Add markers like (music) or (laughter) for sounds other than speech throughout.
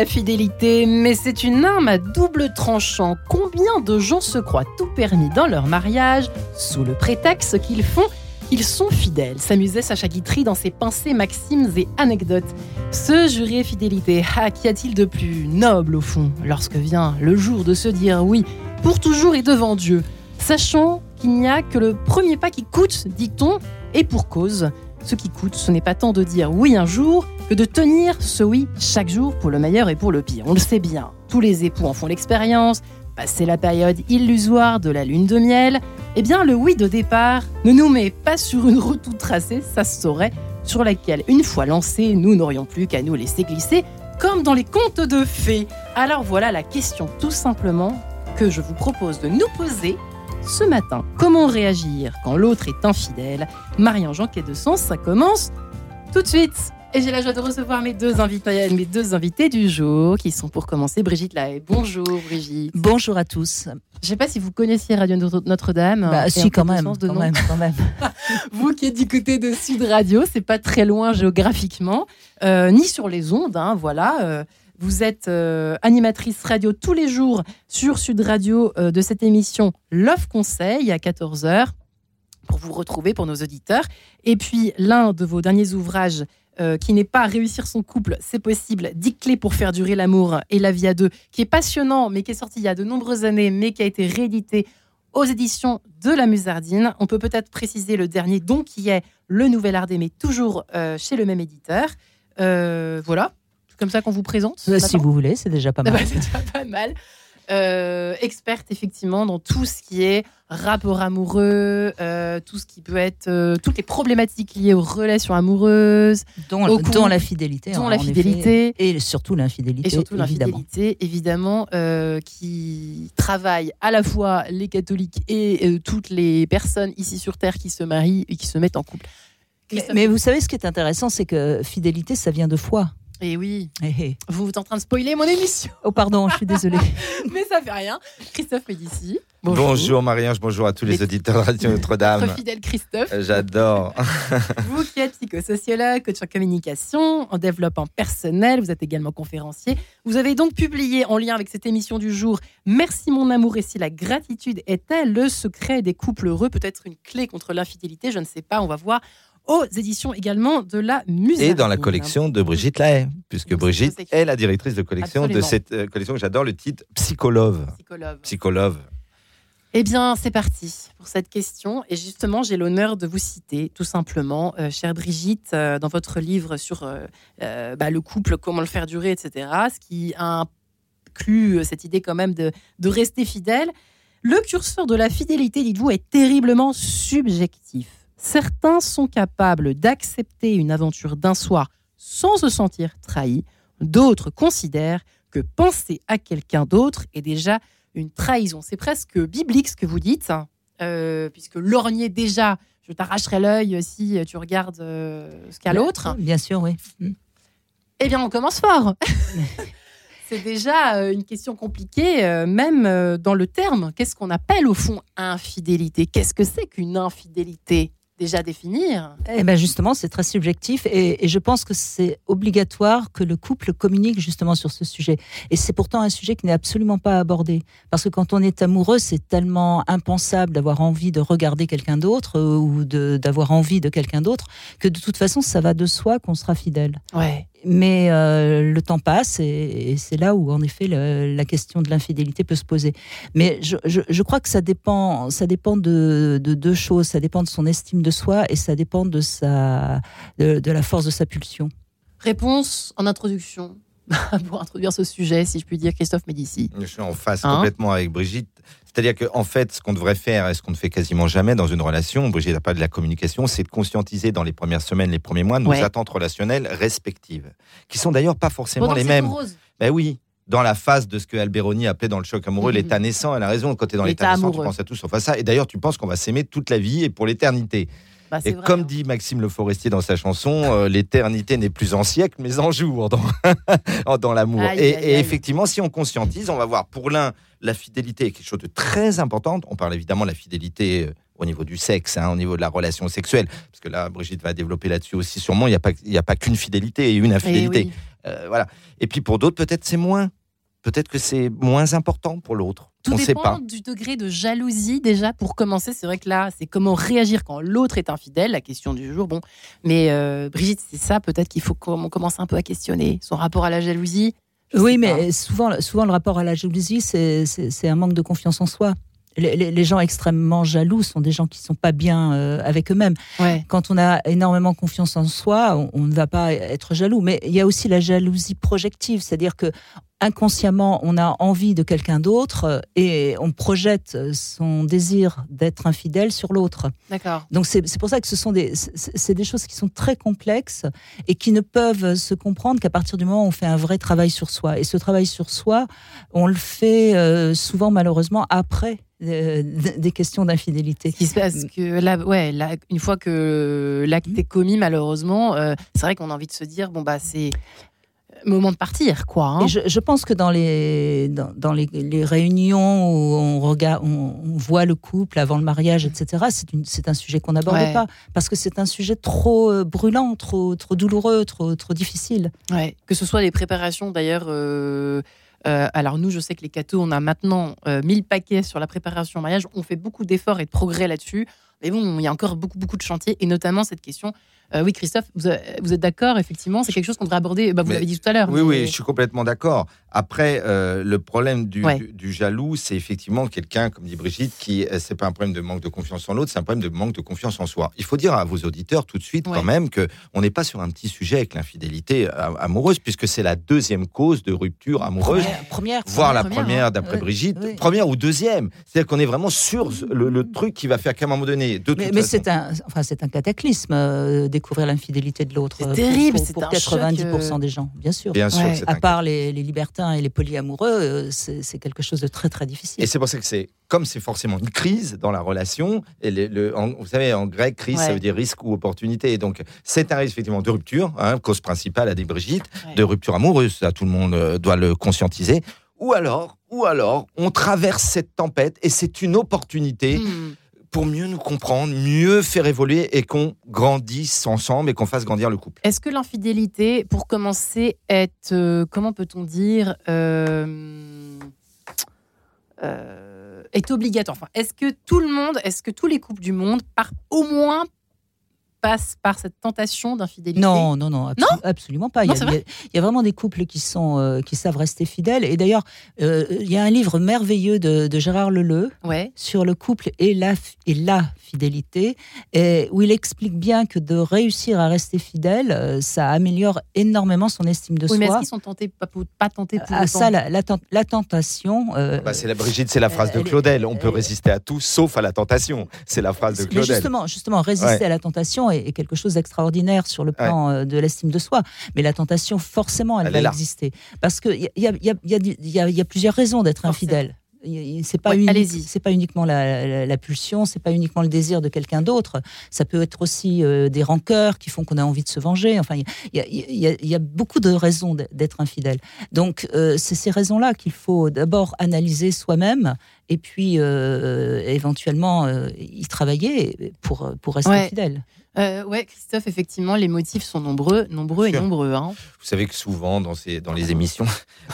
la fidélité, mais c'est une arme à double tranchant. Combien de gens se croient tout permis dans leur mariage? Sous le prétexte qu'ils font ils sont fidèles, s'amusait Sacha Guitry dans ses pensées, maximes et anecdotes. Ce juré fidélité, ah, qu'y a-t-il de plus noble au fond, lorsque vient le jour de se dire oui, pour toujours et devant Dieu, sachant qu'il n'y a que le premier pas qui coûte, dit-on, et pour cause. Ce qui coûte, ce n'est pas tant de dire oui un jour que de tenir ce oui chaque jour pour le meilleur et pour le pire. On le sait bien, tous les époux en font l'expérience, passer la période illusoire de la lune de miel, eh bien le oui de départ ne nous met pas sur une route toute tracée, ça se saurait, sur laquelle, une fois lancée, nous n'aurions plus qu'à nous laisser glisser, comme dans les contes de fées. Alors voilà la question tout simplement que je vous propose de nous poser ce matin. Comment réagir quand l'autre est infidèle? Marianne Quai de Sens, ça commence tout de suite. Et j'ai la joie de recevoir mes deux invités, mes deux invités du jour, qui sont pour commencer Brigitte Lahaye. Bonjour Brigitte. Bonjour à tous. Je ne sais pas si vous connaissiez Radio Notre-Dame. Bah, si, quand même, quand même, quand (laughs) même. vous qui êtes du côté de Sud Radio, c'est pas très loin géographiquement, euh, ni sur les ondes, hein, voilà. Euh, vous êtes euh, animatrice radio tous les jours sur Sud Radio de cette émission Love Conseil à 14h pour vous retrouver pour nos auditeurs. Et puis l'un de vos derniers ouvrages euh, qui n'est pas réussir son couple, c'est possible, 10 clés pour faire durer l'amour et la vie à deux, qui est passionnant, mais qui est sorti il y a de nombreuses années, mais qui a été réédité aux éditions de la Musardine. On peut peut-être préciser le dernier, donc qui est Le Nouvel Art d'aimer, toujours euh, chez le même éditeur. Euh, voilà, comme ça qu'on vous présente. si vous voulez, c'est déjà pas (laughs) mal. c'est déjà pas mal. Euh, experte effectivement dans tout ce qui est rapport amoureux, euh, tout ce qui peut être euh, toutes les problématiques liées aux relations amoureuses, dont, la fidélité, dont la fidélité et surtout l'infidélité, et surtout l'infidélité évidemment, qui travaille à la fois les catholiques et toutes les personnes ici sur terre qui se marient et qui se mettent en couple. mais vous savez ce qui est intéressant, c'est que fidélité, ça vient de foi. Et eh oui. Eh, eh. Vous êtes en train de spoiler mon émission. Oh pardon, je suis désolée. (laughs) Mais ça fait rien. Christophe Médici. Bonjour, bonjour Marie-Ange, bonjour à tous les, auditeurs de Radio Notre-Dame. Votre fidèle Christophe. Euh, j'adore. (laughs) vous qui êtes psychosociologue, coach en communication, en développement personnel, vous êtes également conférencier. Vous avez donc publié en lien avec cette émission du jour Merci mon amour et si la gratitude est-elle le secret des couples heureux? Peut-être une clé contre l'infidélité, je ne sais pas, on va voir aux éditions également de la musique. Et dans la collection de Brigitte Lahaye, puisque Brigitte est la directrice de collection de cette euh, collection que j'adore, le titre Psycholove. Psycholove. Eh bien, c'est parti pour cette question. Et justement, j'ai l'honneur de vous citer, tout simplement, euh, chère Brigitte, euh, dans votre livre sur bah, le couple, comment le faire durer, etc., ce qui inclut cette idée quand même de, de rester fidèle. Le curseur de la fidélité, dites-vous, est terriblement subjectif. Certains sont capables d'accepter une aventure d'un soir sans se sentir trahi. D'autres considèrent que penser à quelqu'un d'autre est déjà une trahison. C'est presque biblique ce que vous dites, hein. euh, puisque lorgner déjà, je t'arracherai l'œil si tu regardes euh, ce qu'a l'autre. Bien sûr, oui. Eh bien, on commence fort. (laughs) C'est déjà euh, une question compliquée, même dans le terme. Qu'est-ce qu'on appelle au fond infidélité? Qu'est-ce que c'est qu'une infidélité? Déjà définir Eh ben justement, c'est très subjectif et, je pense que c'est obligatoire que le couple communique justement sur ce sujet. Et c'est pourtant un sujet qui n'est absolument pas abordé. Parce que quand on est amoureux, c'est tellement impensable d'avoir envie de regarder quelqu'un d'autre euh, ou d'avoir envie de quelqu'un d'autre que de toute façon, ça va de soi qu'on sera fidèle. Ouais. Mais euh, le temps passe et, c'est là où, en effet, la question de l'infidélité peut se poser. Mais je, je, crois que ça dépend, ça dépend de, de, deux choses. Ça dépend de son estime de soi et ça dépend de, sa, de, la force de sa pulsion. Réponse en introduction (laughs) pour introduire ce sujet, si je puis dire, Christophe Médici. Je suis en face hein complètement avec Brigitte. C'est-à-dire qu'en en fait, ce qu'on devrait faire et ce qu'on ne fait quasiment jamais dans une relation, Brigitte n'a pas de la communication, c'est de conscientiser dans les premières semaines, les premiers mois, nos attentes relationnelles respectives, qui sont d'ailleurs pas forcément les mêmes. Ben oui, dans la phase de ce que Alberoni appelait dans le choc amoureux mhm. l'état naissant. Elle a raison, quand tu es dans l'état naissant, tu penses à tout sauf à ça. Et d'ailleurs, tu penses qu'on va s'aimer toute la vie et pour l'éternité. Bah, et comme hein. dit Maxime Le Forestier dans sa chanson, euh, l'éternité n'est plus en siècle, mais en jour dans, (laughs) dans l'amour. Et, effectivement, si on conscientise, on va voir pour l'un, la fidélité est quelque chose de très important. On parle évidemment de la fidélité euh, au niveau du sexe, hein, au niveau de la relation sexuelle, parce que là, Brigitte va développer là-dessus aussi sûrement, il n'y a pas, a pas qu'une fidélité et une infidélité. voilà. Et puis pour d'autres, peut-être c'est moins. Peut-être que c'est moins important pour l'autre. Tout On dépend sait pas. du degré de jalousie déjà. Pour commencer, c'est vrai que là, c'est comment réagir quand l'autre est infidèle, la question du jour. Bon, mais euh, Brigitte, c'est ça peut-être qu'il faut qu'on commence un peu à questionner son rapport à la jalousie. Je Oui, mais souvent, souvent le rapport à la jalousie, c'est un manque de confiance en soi. Les, gens extrêmement jaloux sont des gens qui sont pas bien euh, avec eux-mêmes. Ouais. Quand on a énormément confiance en soi, on, on ne va pas être jaloux. Mais il y a aussi la jalousie projective, c'est-à-dire que inconsciemment, on a envie de quelqu'un d'autre euh, et on projette son désir d'être infidèle sur l'autre. D'accord. Donc c'est pour ça que ce sont des, c'est des choses qui sont très complexes et qui ne peuvent se comprendre qu'à partir du moment où on fait un vrai travail sur soi. Et ce travail sur soi, on le fait euh, souvent malheureusement après euh, des questions d'infidélité. Ce qui se passe que là, ouais, là, une fois que l'acte est commis, malheureusement, euh, c'est vrai qu'on a envie de se dire bon bah c'est moment de partir, quoi. hein. Et je, je pense que dans les dans, dans les, les réunions où on regarde, on, on voit le couple avant le mariage, etc. C'est un sujet qu'on n'aborde Ouais. pas parce que c'est un sujet trop euh, brûlant, trop trop douloureux, trop trop difficile. Ouais, que ce soit les préparations d'ailleurs. euh, euh, alors nous, je sais que les cathos, on a maintenant euh, 1000 paquets sur la préparation au mariage. On fait beaucoup d'efforts et de progrès là-dessus. Mais bon, il y a encore beaucoup, beaucoup de chantiers, et notamment cette question. Euh, oui, Christophe, vous, euh, vous êtes d'accord, effectivement, c'est quelque chose qu'on devrait aborder. Bah, vous l'avez dit tout à l'heure. Oui, mais- oui, je suis complètement d'accord. Après, euh, le problème du, Ouais. du, du jaloux, c'est effectivement quelqu'un, comme dit Brigitte, qui euh, c'est pas un problème de manque de confiance en l'autre, c'est un problème de manque de confiance en soi. Il faut dire à vos auditeurs tout de suite Ouais. quand même que on n'est pas sur un petit sujet avec l'infidélité euh, amoureuse, puisque c'est la deuxième cause de rupture amoureuse. Première, première, Voire la première, première, hein. d'après Ouais, Brigitte, première ou deuxième. C'est-à-dire qu'on est vraiment sur le, le truc qui va faire qu'à un moment donné, de Mais, toute mais façon- c'est un, enfin, c'est un cataclysme, euh, découvrir l'infidélité de l'autre. C'est euh, terrible, pour, c'est pour un choc, 90% euh, des gens, bien sûr. bien sûr, Ouais. c'est À part les, les libertins et les polyamoureux, euh, c'est c'est quelque chose de très très difficile. Et c'est pour ça que c'est, comme c'est forcément une crise dans la relation, et le, le- en- vous savez, en grec, crise, ça veut dire risque ou opportunité. Et donc, c'est un risque effectivement de rupture, hein, cause principale à des Brigitte, Ouais. de rupture amoureuse, ça tout le monde doit le conscientiser. Ou alors, ou alors, on traverse cette tempête et c'est une opportunité Hmm. Pour mieux nous comprendre, mieux faire évoluer et qu'on grandisse ensemble et qu'on fasse grandir le couple. Est-ce que l'infidélité, pour commencer, est, euh, comment peut-on dire, euh, euh, est obligatoire? Enfin, Est-ce que tout le monde, est-ce que tous les couples du monde, par, au moins, passent par cette tentation d'infidélité Non, non, non, abso- absolument pas. Il y, Non, a, c'est il y a- il y a vraiment des couples qui, sont, euh, qui savent rester fidèles. Et d'ailleurs, euh, il y a un livre merveilleux de, de Gérard Leleu Ouais. sur le couple et la, et la fidélité, et où il explique bien que de réussir à rester fidèle, euh, ça améliore énormément son estime de Oui, mais est-ce soi. qu'ils sont tentés, pas, pas tentés pour À autant ça, la, la la tentation. euh, Bah, c'est la Brigitte, c'est la phrase de Claudel. On peut résister à tout sauf à la tentation. C'est la phrase de Mais Claudel. justement, justement, résister Ouais. à la tentation est, est quelque chose d'extraordinaire sur le plan euh, de l'estime de soi. Mais la tentation, forcément, elle, Elle va exister. Parce qu'il y y, a, y, y, plusieurs raisons d'être infidèle. C'est pas, Ouais, c'est pas uniquement la, la, la pulsion, c'est pas uniquement le désir de quelqu'un d'autre. Ça peut être aussi euh, des rancœurs qui font qu'on a envie de se venger. Enfin, il y a, y y y beaucoup de raisons d'être infidèle. Donc, euh, c'est ces raisons-là qu'il faut d'abord analyser soi-même et puis euh, éventuellement euh, y travailler pour, pour rester Ouais. fidèle. Euh, ouais, Christophe, effectivement, les motifs sont nombreux, nombreux et nombreux. hein. Vous savez que souvent, dans, ces, dans les émissions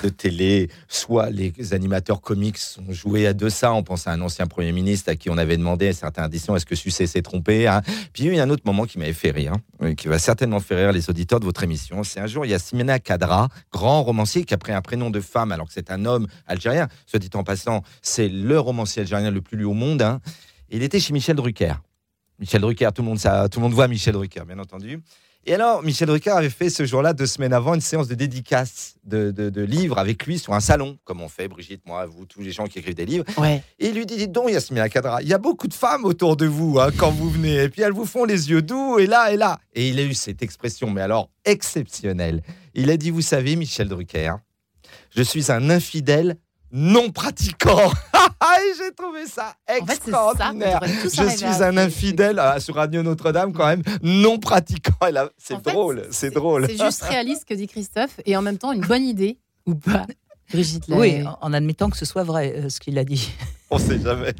de télé, soit les animateurs comiques sont joués à de ça. On pense à un ancien Premier ministre à qui on avait demandé à certaines éditions est-ce que Sucé s'est trompé hein Puis il y a eu un autre moment qui m'avait fait rire, hein, qui va certainement faire rire les auditeurs de votre émission. C'est un jour, il y a Simena Kadra, grand romancier, qui a pris un prénom de femme alors que c'est un homme algérien. Soit dit en passant, c'est le romancier algérien le plus lu au monde. Il était chez Michel Drucker. Michel Drucker, tout le monde, ça, tout le monde voit Michel Drucker, bien entendu. Et alors, Michel Drucker avait fait ce jour-là, deux semaines avant, une séance de dédicace de, de- de livres avec lui sur un salon, comme on fait, Brigitte, moi, vous, tous les gens qui écrivent des livres. Ouais. Et il lui dit, dites donc, Yasmina Kadra, il y a beaucoup de femmes autour de vous hein, quand vous venez, et puis elles vous font les yeux doux, et là, et là. Et il a eu cette expression, mais alors exceptionnelle. Il a dit, vous savez, Michel Drucker, je suis un infidèle non pratiquant. (laughs) j'ai trouvé ça En fait, c'est ça. qu'on extraordinaire. Je suis à un infidèle ah, sur Radio Notre-Dame quand même, non pratiquant. C'est drôle, c'est drôle. C'est juste réaliste que dit Christophe et en même temps une bonne idée ou pas. Brigitte, Oui, en- en admettant que ce soit vrai, euh, ce qu'il a dit. (laughs) on sait jamais.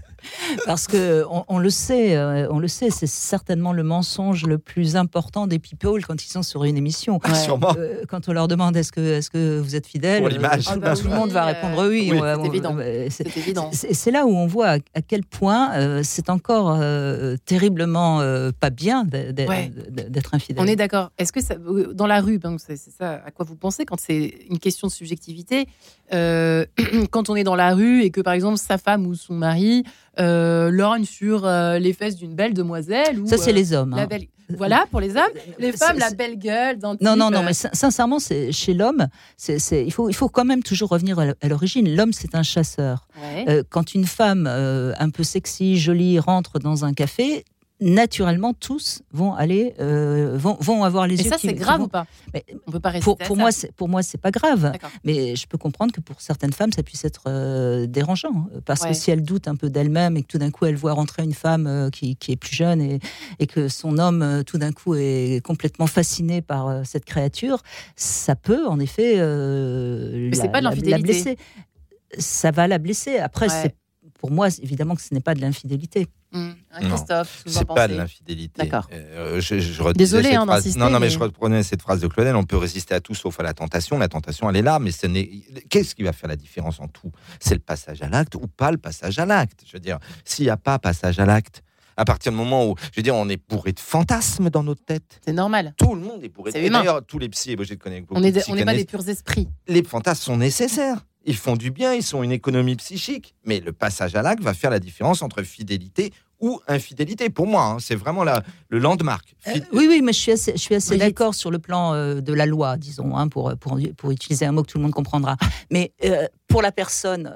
Parce que on, le sait, euh, on le sait, c'est certainement le mensonge le plus important des people quand ils sont sur une émission. Sûrement. Euh, quand on leur demande est-ce que, est-ce que vous êtes fidèle, Pour l'image. tout, le monde va répondre oui. c'est évident. C'est là où on voit à, quel point c'est encore terriblement pas bien d'être infidèle. On est d'accord. Est-ce que ça, dans la rue, c'est ça à quoi vous pensez quand c'est une question de subjectivité (clears throat) Quand on est dans la rue et que par exemple sa femme ou son mari euh, lorgne sur euh, les fesses d'une belle demoiselle. Ou, ça, c'est euh, les hommes. Hein. Voilà, pour les hommes. Les femmes, la belle gueule. Non, non, non, mais sincèrement, c'est chez l'homme, il, faut, il faut quand même toujours revenir à l'origine. L'homme, c'est un chasseur. quand une femme un peu sexy, jolie, rentre dans un café, naturellement tous vont aller euh, vont, vont, avoir les et yeux. ça c'est grave ou pas? Mais On peut pas rester pour, pour moi c'est pour moi c'est pas grave. Mais je peux comprendre que pour certaines femmes ça puisse être euh, dérangeant parce que si elles doutent un peu d'elles-mêmes et que tout d'un coup elles voient rentrer une femme euh, qui, qui, est plus jeune et, et que son homme tout d'un coup est complètement fasciné par cette créature, ça peut en effet mais la, pas de la, blesser. Ça va la blesser. Après c'est pour moi évidemment que ce n'est pas de l'infidélité. Mmh. Christophe, c'est pas de l'infidélité. D'accord. Euh, je, je Désolé hein, Non, non, mais, je reprenais cette phrase de Claudel on peut résister à tout sauf à la tentation. La tentation, elle est là, mais ce n'est. Qu'est-ce qui va faire la différence en tout? C'est le passage à l'acte ou pas le passage à l'acte? Je veux dire, s'il n'y a pas passage à l'acte, à partir du moment où, je veux dire, on est bourré de fantasmes dans notre tête. C'est normal. Tout le monde est bourré de D'ailleurs, tous les psys, je connais beaucoup on n'est pas des purs esprits. Les fantasmes sont nécessaires ils font du bien, ils sont une économie psychique. Mais le passage à l'acte va faire la différence entre fidélité ou infidélité. Pour moi, hein. c'est vraiment la, le landmark. Euh, oui, oui, mais je suis assez, je suis assez d'accord sur le plan euh, de la loi, disons, hein, pour, pour, pour, utiliser un mot que tout le monde comprendra. Mais euh, pour la personne,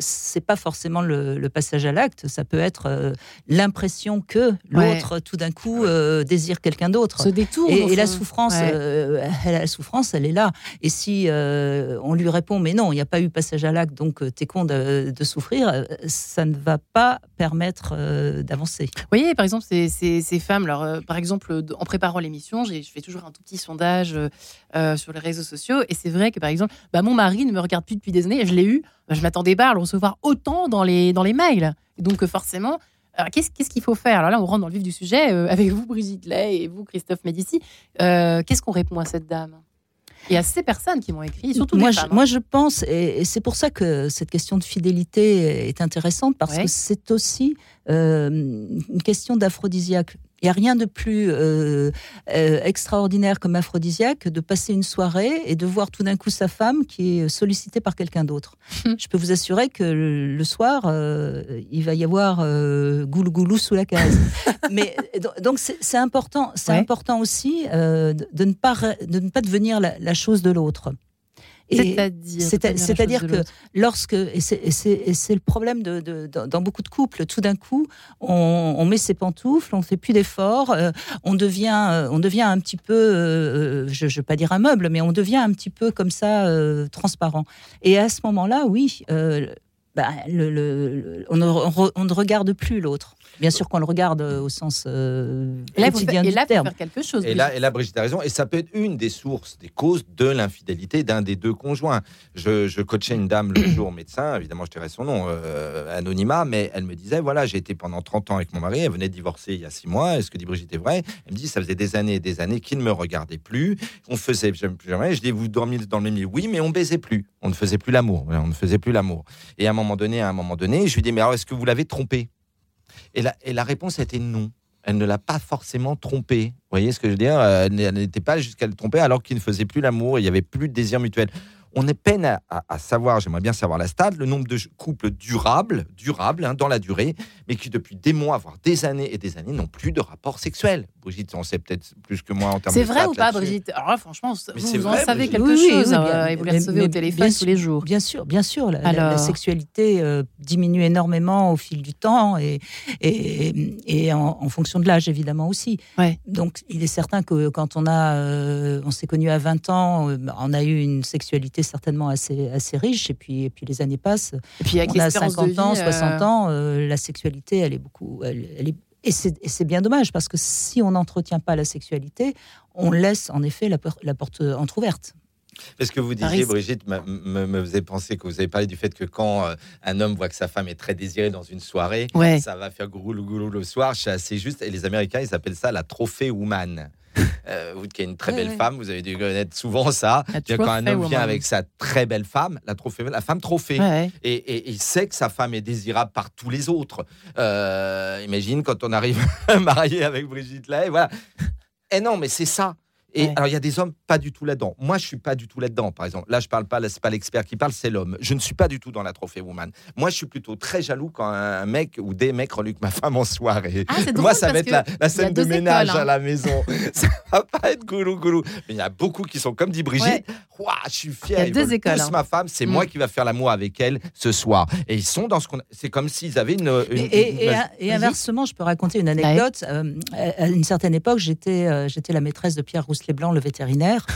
c'est pas forcément le, passage à l'acte, ça peut être l'impression que l'autre, tout d'un coup, désire quelqu'un d'autre. Se détourne. Et, et la souffrance, elle, la souffrance, elle est là. Et si on lui répond, mais non, il n'y a pas eu passage à l'acte, donc tu es con de, de, souffrir, ça ne va pas permettre d'avancer. Vous voyez, par exemple, ces, ces, femmes, alors, euh, par exemple, en préparant l'émission, je fais toujours un tout petit sondage euh, euh, sur les réseaux sociaux, et c'est vrai que, par exemple, bah, mon mari ne me regarde plus depuis des années, je l'ai eu, bah, je m'attendais pas à le recevoir autant dans les, dans les mails. donc, forcément, qu'est-ce qu'il faut faire? Alors là, on rentre dans le vif du sujet, (laughs) avec vous, Brigitte Lay, et vous, Christophe Médici. qu'est-ce qu'on répond à cette dame? Il y a ces personnes qui m'ont écrit, surtout moi, je, hein. moi, je pense, et, c'est pour ça que cette question de fidélité est intéressante, parce que c'est aussi euh, une question d'aphrodisiaque. Il n'y a rien de plus euh, euh, extraordinaire comme aphrodisiaque de passer une soirée et de voir tout d'un coup sa femme qui est sollicitée par quelqu'un d'autre. (laughs) Je peux vous assurer que le, soir, il va y avoir goulou goulou sous la case. (laughs) Mais donc c'est important, c'est important aussi de, ne pas de ne pas devenir la chose de l'autre. C'est-à-dire que lorsque, et c'est le problème de, dans beaucoup de couples, tout d'un coup, on, met ses pantoufles, on fait plus d'efforts, euh, on, devient, euh, on devient un petit peu, euh, je ne veux pas dire un meuble, mais on devient un petit peu comme ça, transparent. Et à ce moment-là, oui, bah, le, on, ne, regarde plus l'autre. Bien sûr qu'on le regarde euh, au sens euh, quotidien du terme. Faire quelque chose, et, là, et là, Brigitte a raison. Et ça peut être une des sources, des causes de l'infidélité d'un des deux conjoints. Je, coachais une dame le (coughs) jour médecin, évidemment je dirais son nom, euh, anonymat, mais elle me disait, voilà, j'ai été pendant 30 ans avec mon mari, elle venait de divorcer il y a 6 mois, est-ce que dit Brigitte est vrai? Elle me dit, ça faisait des années et des années qu'il ne me regardait plus, on faisait jamais, je dis, vous dormiez dans le même lit Oui, mais on baisait plus, on ne faisait plus l'amour, on ne faisait plus l'amour. Et à un moment donné, à un moment donné, je lui dis, mais alors est-ce que vous l'avez trompé? Et la, réponse a été non. Elle ne l'a pas forcément trompé. Vous voyez ce que je veux dire? Elle n'était pas jusqu'à le tromper alors qu'il ne faisait plus l'amour, il n'y avait plus de désir mutuel on est peine à, savoir, j'aimerais bien savoir la stade, le nombre de couples durables, durables hein, dans la durée, mais qui depuis des mois, voire des années et des années, n'ont plus de rapport sexuel. Brigitte, on sait peut-être plus que moi en termes de C'est vrai ou pas, Brigitte Alors franchement, vous, en savez quelque chose euh, et vous les recevez au téléphone tous les jours. Bien sûr, bien sûr. La, sexualité euh, diminue énormément au fil du temps et, et, en, fonction de l'âge, évidemment aussi. Donc, il est certain que quand on a, euh, on s'est connu à 20 ans, on a eu une sexualité certainement assez, assez riche. Et puis, et puis les années passent. Et puis avec on a 50 ans, 60 euh, ans, euh, la sexualité, elle est beaucoup. Elle, est, et c'est bien dommage parce que si on n'entretient pas la sexualité, on laisse en effet la, la porte entrouverte. Parce que vous disiez, Brigitte, me, me, faisait penser que vous avez parlé du fait que quand euh, un homme voit que sa femme est très désirée dans une soirée, ça va faire goulou goulou le soir. C'est juste. Et les Américains, ils appellent ça la trophée woman. (laughs) Euh, vous qui êtes une très belle femme, vous avez dû connaître souvent ça. Quand un homme vient avec sa très belle femme, la, trophée, la femme trophée, et, il sait que sa femme est désirable par tous les autres. Euh, imagine quand on arrive (laughs) marié avec Brigitte Lay, voilà. Et eh non, mais c'est ça. Et alors, il y a des hommes pas du tout là-dedans. Moi, je suis pas du tout là-dedans, par exemple. Là, je parle pas, c'est pas l'expert qui parle, c'est l'homme. Je ne suis pas du tout dans la trophée woman. Moi, je suis plutôt très jaloux quand un mec ou des mecs reluquent ma femme en soirée. Ah, (laughs) Moi, ça va être la, scène de ménage à hein. la maison. (laughs) ça va pas être goulou goulou. Mais il y a beaucoup qui sont comme dit Brigitte. je suis fier. Il y a deux écoles. Hein. ma femme, c'est moi mm. qui va faire l'amour avec elle ce soir. Et ils sont dans ce qu'on. C'est comme s'ils avaient une. et, inversement, je peux raconter une anecdote. Euh, à une certaine époque, j'étais euh, j'étais la maîtresse de Pierre Rousselet-Blanc, le vétérinaire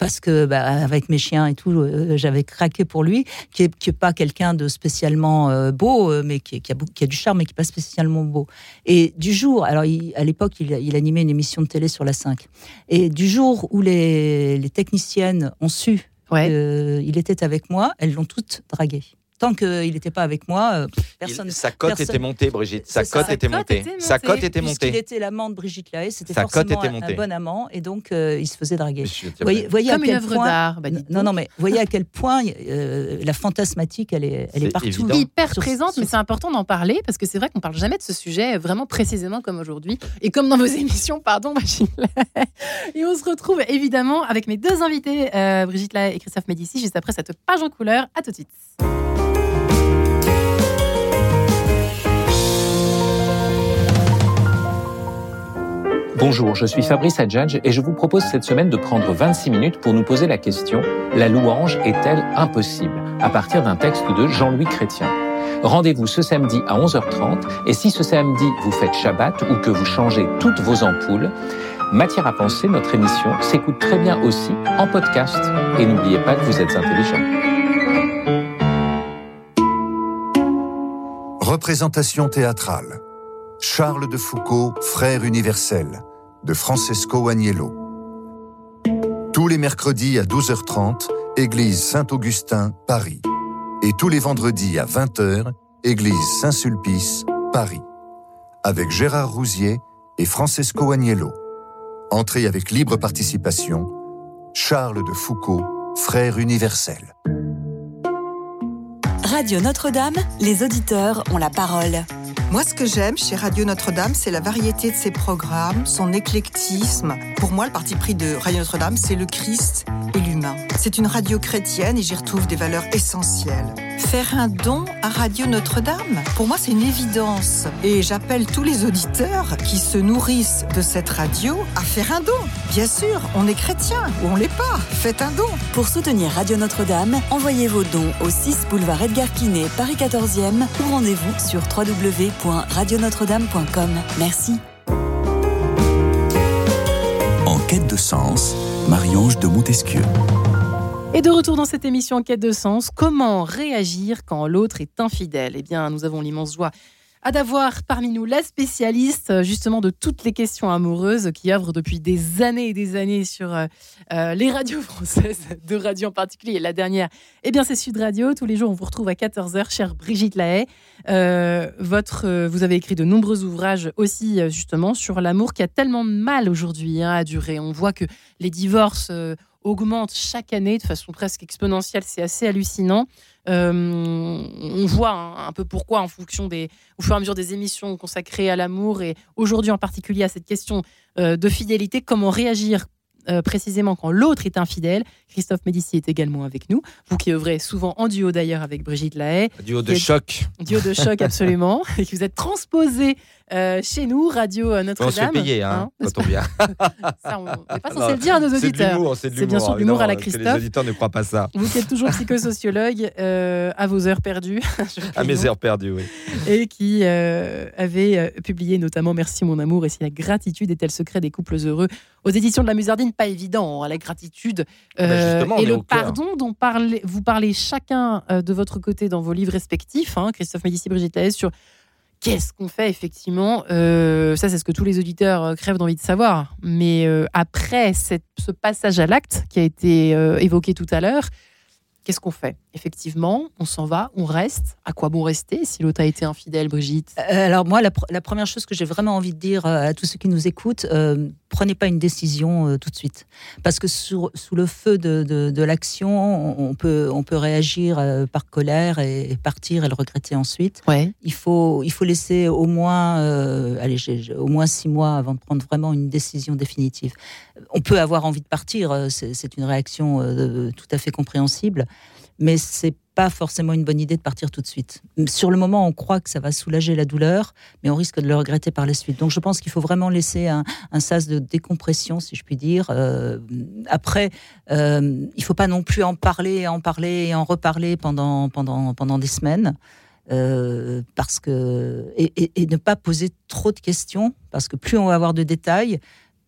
parce que bah, avec mes chiens et tout, euh, j'avais craqué pour lui, qui est, qui est pas quelqu'un de spécialement euh, beau, euh, mais qui, a, qui, a, du charme, mais qui est pas spécialement beau. Et du jour, alors à l'époque, il, animait une émission de télé sur la 5, et du jour où les, les techniciennes ont su qu'il était avec moi, elles l'ont toutes dragué tant qu'il n'était pas avec moi, euh, personne. sa cote était montée, Brigitte. Sa cote était, montée. Sa cote était montée. Il était l'amant de Brigitte Lahaye, c'était forcément un, un, bon amant, et donc euh, il se faisait draguer. voyez, voyez Comme à quel une œuvre d'art. Bah, non, non, mais voyez à quel point euh, la fantasmatique, elle est, elle est, partout. Évident. Hyper présente, mais c'est important d'en parler parce que c'est vrai qu'on parle jamais de ce sujet vraiment précisément comme aujourd'hui et comme dans vos (laughs) émissions, pardon, Et on se retrouve évidemment avec mes deux invités, Brigitte Lahaye et Christophe Médici, juste après cette page en couleur. À tout de suite. Bonjour, je suis Fabrice Adjadj et je vous propose cette semaine de prendre 26 minutes pour nous poser la question La louange est-elle impossible? À partir d'un texte de Jean-Louis Chrétien. Rendez-vous ce samedi à 11h30 et si ce samedi vous faites Shabbat ou que vous changez toutes vos ampoules, Matière à penser, notre émission s'écoute très bien aussi en podcast. Et n'oubliez pas que vous êtes intelligent. Représentation théâtrale. Charles de Foucault, frère universel de Francesco Agnello. Tous les mercredis à 12h30, église Saint-Augustin, Paris. Et tous les vendredis à 20h, église Saint-Sulpice, Paris. Avec Gérard Rousier et Francesco Agnello. Entrée avec libre participation, Charles de Foucault, frère universel. Radio Notre-Dame, les auditeurs ont la parole. Moi, ce que j'aime chez Radio Notre-Dame, c'est la variété de ses programmes, son éclectisme. Pour moi, le parti pris de Radio Notre-Dame, c'est le Christ et l'humain. C'est une radio chrétienne et j'y retrouve des valeurs essentielles. Faire un don à Radio Notre-Dame, pour moi, c'est une évidence. Et j'appelle tous les auditeurs qui se nourrissent de cette radio à faire un don. Bien sûr, on est chrétien ou on l'est pas. Faites un don. Pour soutenir Radio Notre-Dame, envoyez vos dons au 6 boulevard Edgar Quinet, Paris 14e ou rendez-vous sur www.radionotre-dame.com. Merci. En quête de sens, Marie-Ange de Montesquieu. Et de retour dans cette émission en quête de sens, comment réagir quand l'autre est infidèle? Eh bien, nous avons l'immense joie à d'avoir parmi nous la spécialiste euh, justement de toutes les questions amoureuses qui œuvre depuis des années et des années sur euh, euh, les radios (laughs) françaises, de radio en particulier. La dernière, eh bien c'est Sud Radio. Tous les jours, on vous retrouve à 14h, chère Brigitte Lahaye. votre, vous avez écrit de nombreux ouvrages aussi justement sur l'amour qui a tellement de mal aujourd'hui hein, à durer. On voit que les divorces augmente chaque année de façon presque exponentielle. C'est assez hallucinant. Euh, on voit un, peu pourquoi en fonction des, au fur et à mesure des émissions consacrées à l'amour et aujourd'hui en particulier à cette question euh, de fidélité, comment réagir euh, précisément quand l'autre est infidèle. Christophe Médici est également avec nous. Vous qui œuvrez souvent en duo d'ailleurs avec Brigitte Lahaye. Duo de choc. Duo de choc, absolument. (laughs) et que vous êtes transposé euh, chez nous, Radio euh, Notre-Dame. On se fait payer, hein, hein quand on vient. (laughs) ça, on n'est pas censé le dire à nos auditeurs. C'est bien sûr de l'humour à la Christophe. Les auditeurs ne croient pas ça. Vous qui êtes toujours (laughs) psychosociologue, euh, à vos heures perdues. (laughs) à mes heures perdues, oui. Et qui avait publié notamment Merci mon amour et si la gratitude est-elle secret des couples heureux aux éditions de la Musardine. Pas évident, hein, la gratitude ah bah et le pardon dont vous parlez chacun de votre côté dans vos livres respectifs, hein, Christophe Médici, Brigitte Laès, sur Qu'est-ce qu'on fait effectivement euh, Ça, c'est ce que tous les auditeurs euh, crèvent d'envie de savoir. Mais euh, après ce passage à l'acte qui a été évoqué tout à l'heure, qu'est-ce qu'on fait? Effectivement, on s'en va, on reste. À quoi bon rester si l'autre a été infidèle, Brigitte? Alors moi, la, première chose que j'ai vraiment envie de dire à tous ceux qui nous écoutent, prenez pas une décision euh, tout de suite. Parce que sous, sous le feu de, de, l'action, on peut, on peut réagir euh, par colère et, partir et le regretter ensuite. Ouais. Il, faut, il faut laisser au moins, euh, allez, au moins six mois avant de prendre vraiment une décision définitive. On peut avoir envie de partir, c'est une réaction tout à fait compréhensible mais c'est pas forcément une bonne idée de partir tout de suite. Sur le moment, on croit que ça va soulager la douleur, mais on risque de le regretter par la suite. Donc je pense qu'il faut vraiment laisser un, sas de décompression, si je puis dire. Euh, après, euh, il faut pas non plus en parler, en parler et en reparler pendant, pendant, pendant des semaines. Euh, parce que et, et, ne pas poser trop de questions parce que plus on va avoir de détails,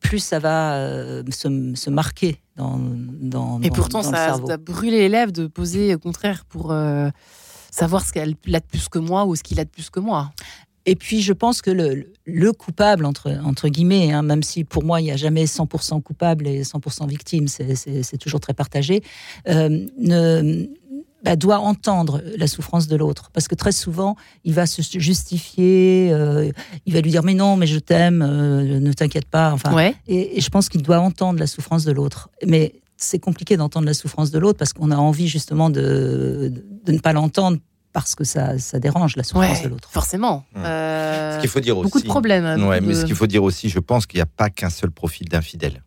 plus ça va euh, se, marquer dans, dans Et pourtant, ça, a brûlé les lèvres de poser au contraire pour euh, savoir ce qu'elle a de plus que moi ou ce qu'il a de plus que moi. Et puis, je pense que le, le coupable, entre, entre guillemets, hein, même si pour moi, il n'y a jamais 100% coupable et 100% victime, c'est toujours très partagé, euh, ne, bah, doit entendre la souffrance de l'autre. Parce que très souvent, il va se justifier, euh, il va lui dire mais non, mais je t'aime, euh, ne t'inquiète pas. Enfin, et, je pense qu'il doit entendre la souffrance de l'autre. Mais c'est compliqué d'entendre la souffrance de l'autre parce qu'on a envie justement de, de, ne pas l'entendre parce que ça, ça dérange la souffrance de l'autre. Forcément. Euh, ce qu'il faut dire beaucoup de problèmes. Ouais, mais ce qu'il faut dire aussi, je pense qu'il n'y a pas qu'un seul profil d'infidèle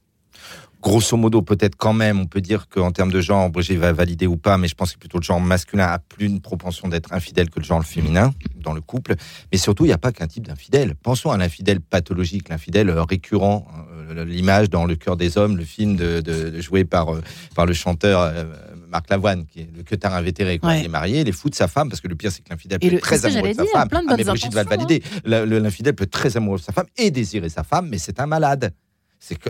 grosso modo, peut-être quand même, on peut dire qu'en termes de genre, Brigitte va valider ou pas, mais je pense que plutôt le genre masculin a plus une propension d'être infidèle que le genre féminin dans le couple. Mais surtout, il n'y a pas qu'un type d'infidèle. Pensons à l'infidèle pathologique, l'infidèle récurrent. Euh, l'image dans Le cœur des hommes, le film de, joué par, euh, par le chanteur euh, Marc Lavoine, qui est le queutard invétéré. Quand Il est marié, il est fou de sa femme, parce que le pire, c'est que l'infidèle peut être très amoureux de sa femme. Ah, mais Brigitte va le valider. Hein. L'infidèle peut être très amoureux de sa femme et désirer sa femme, mais c'est un malade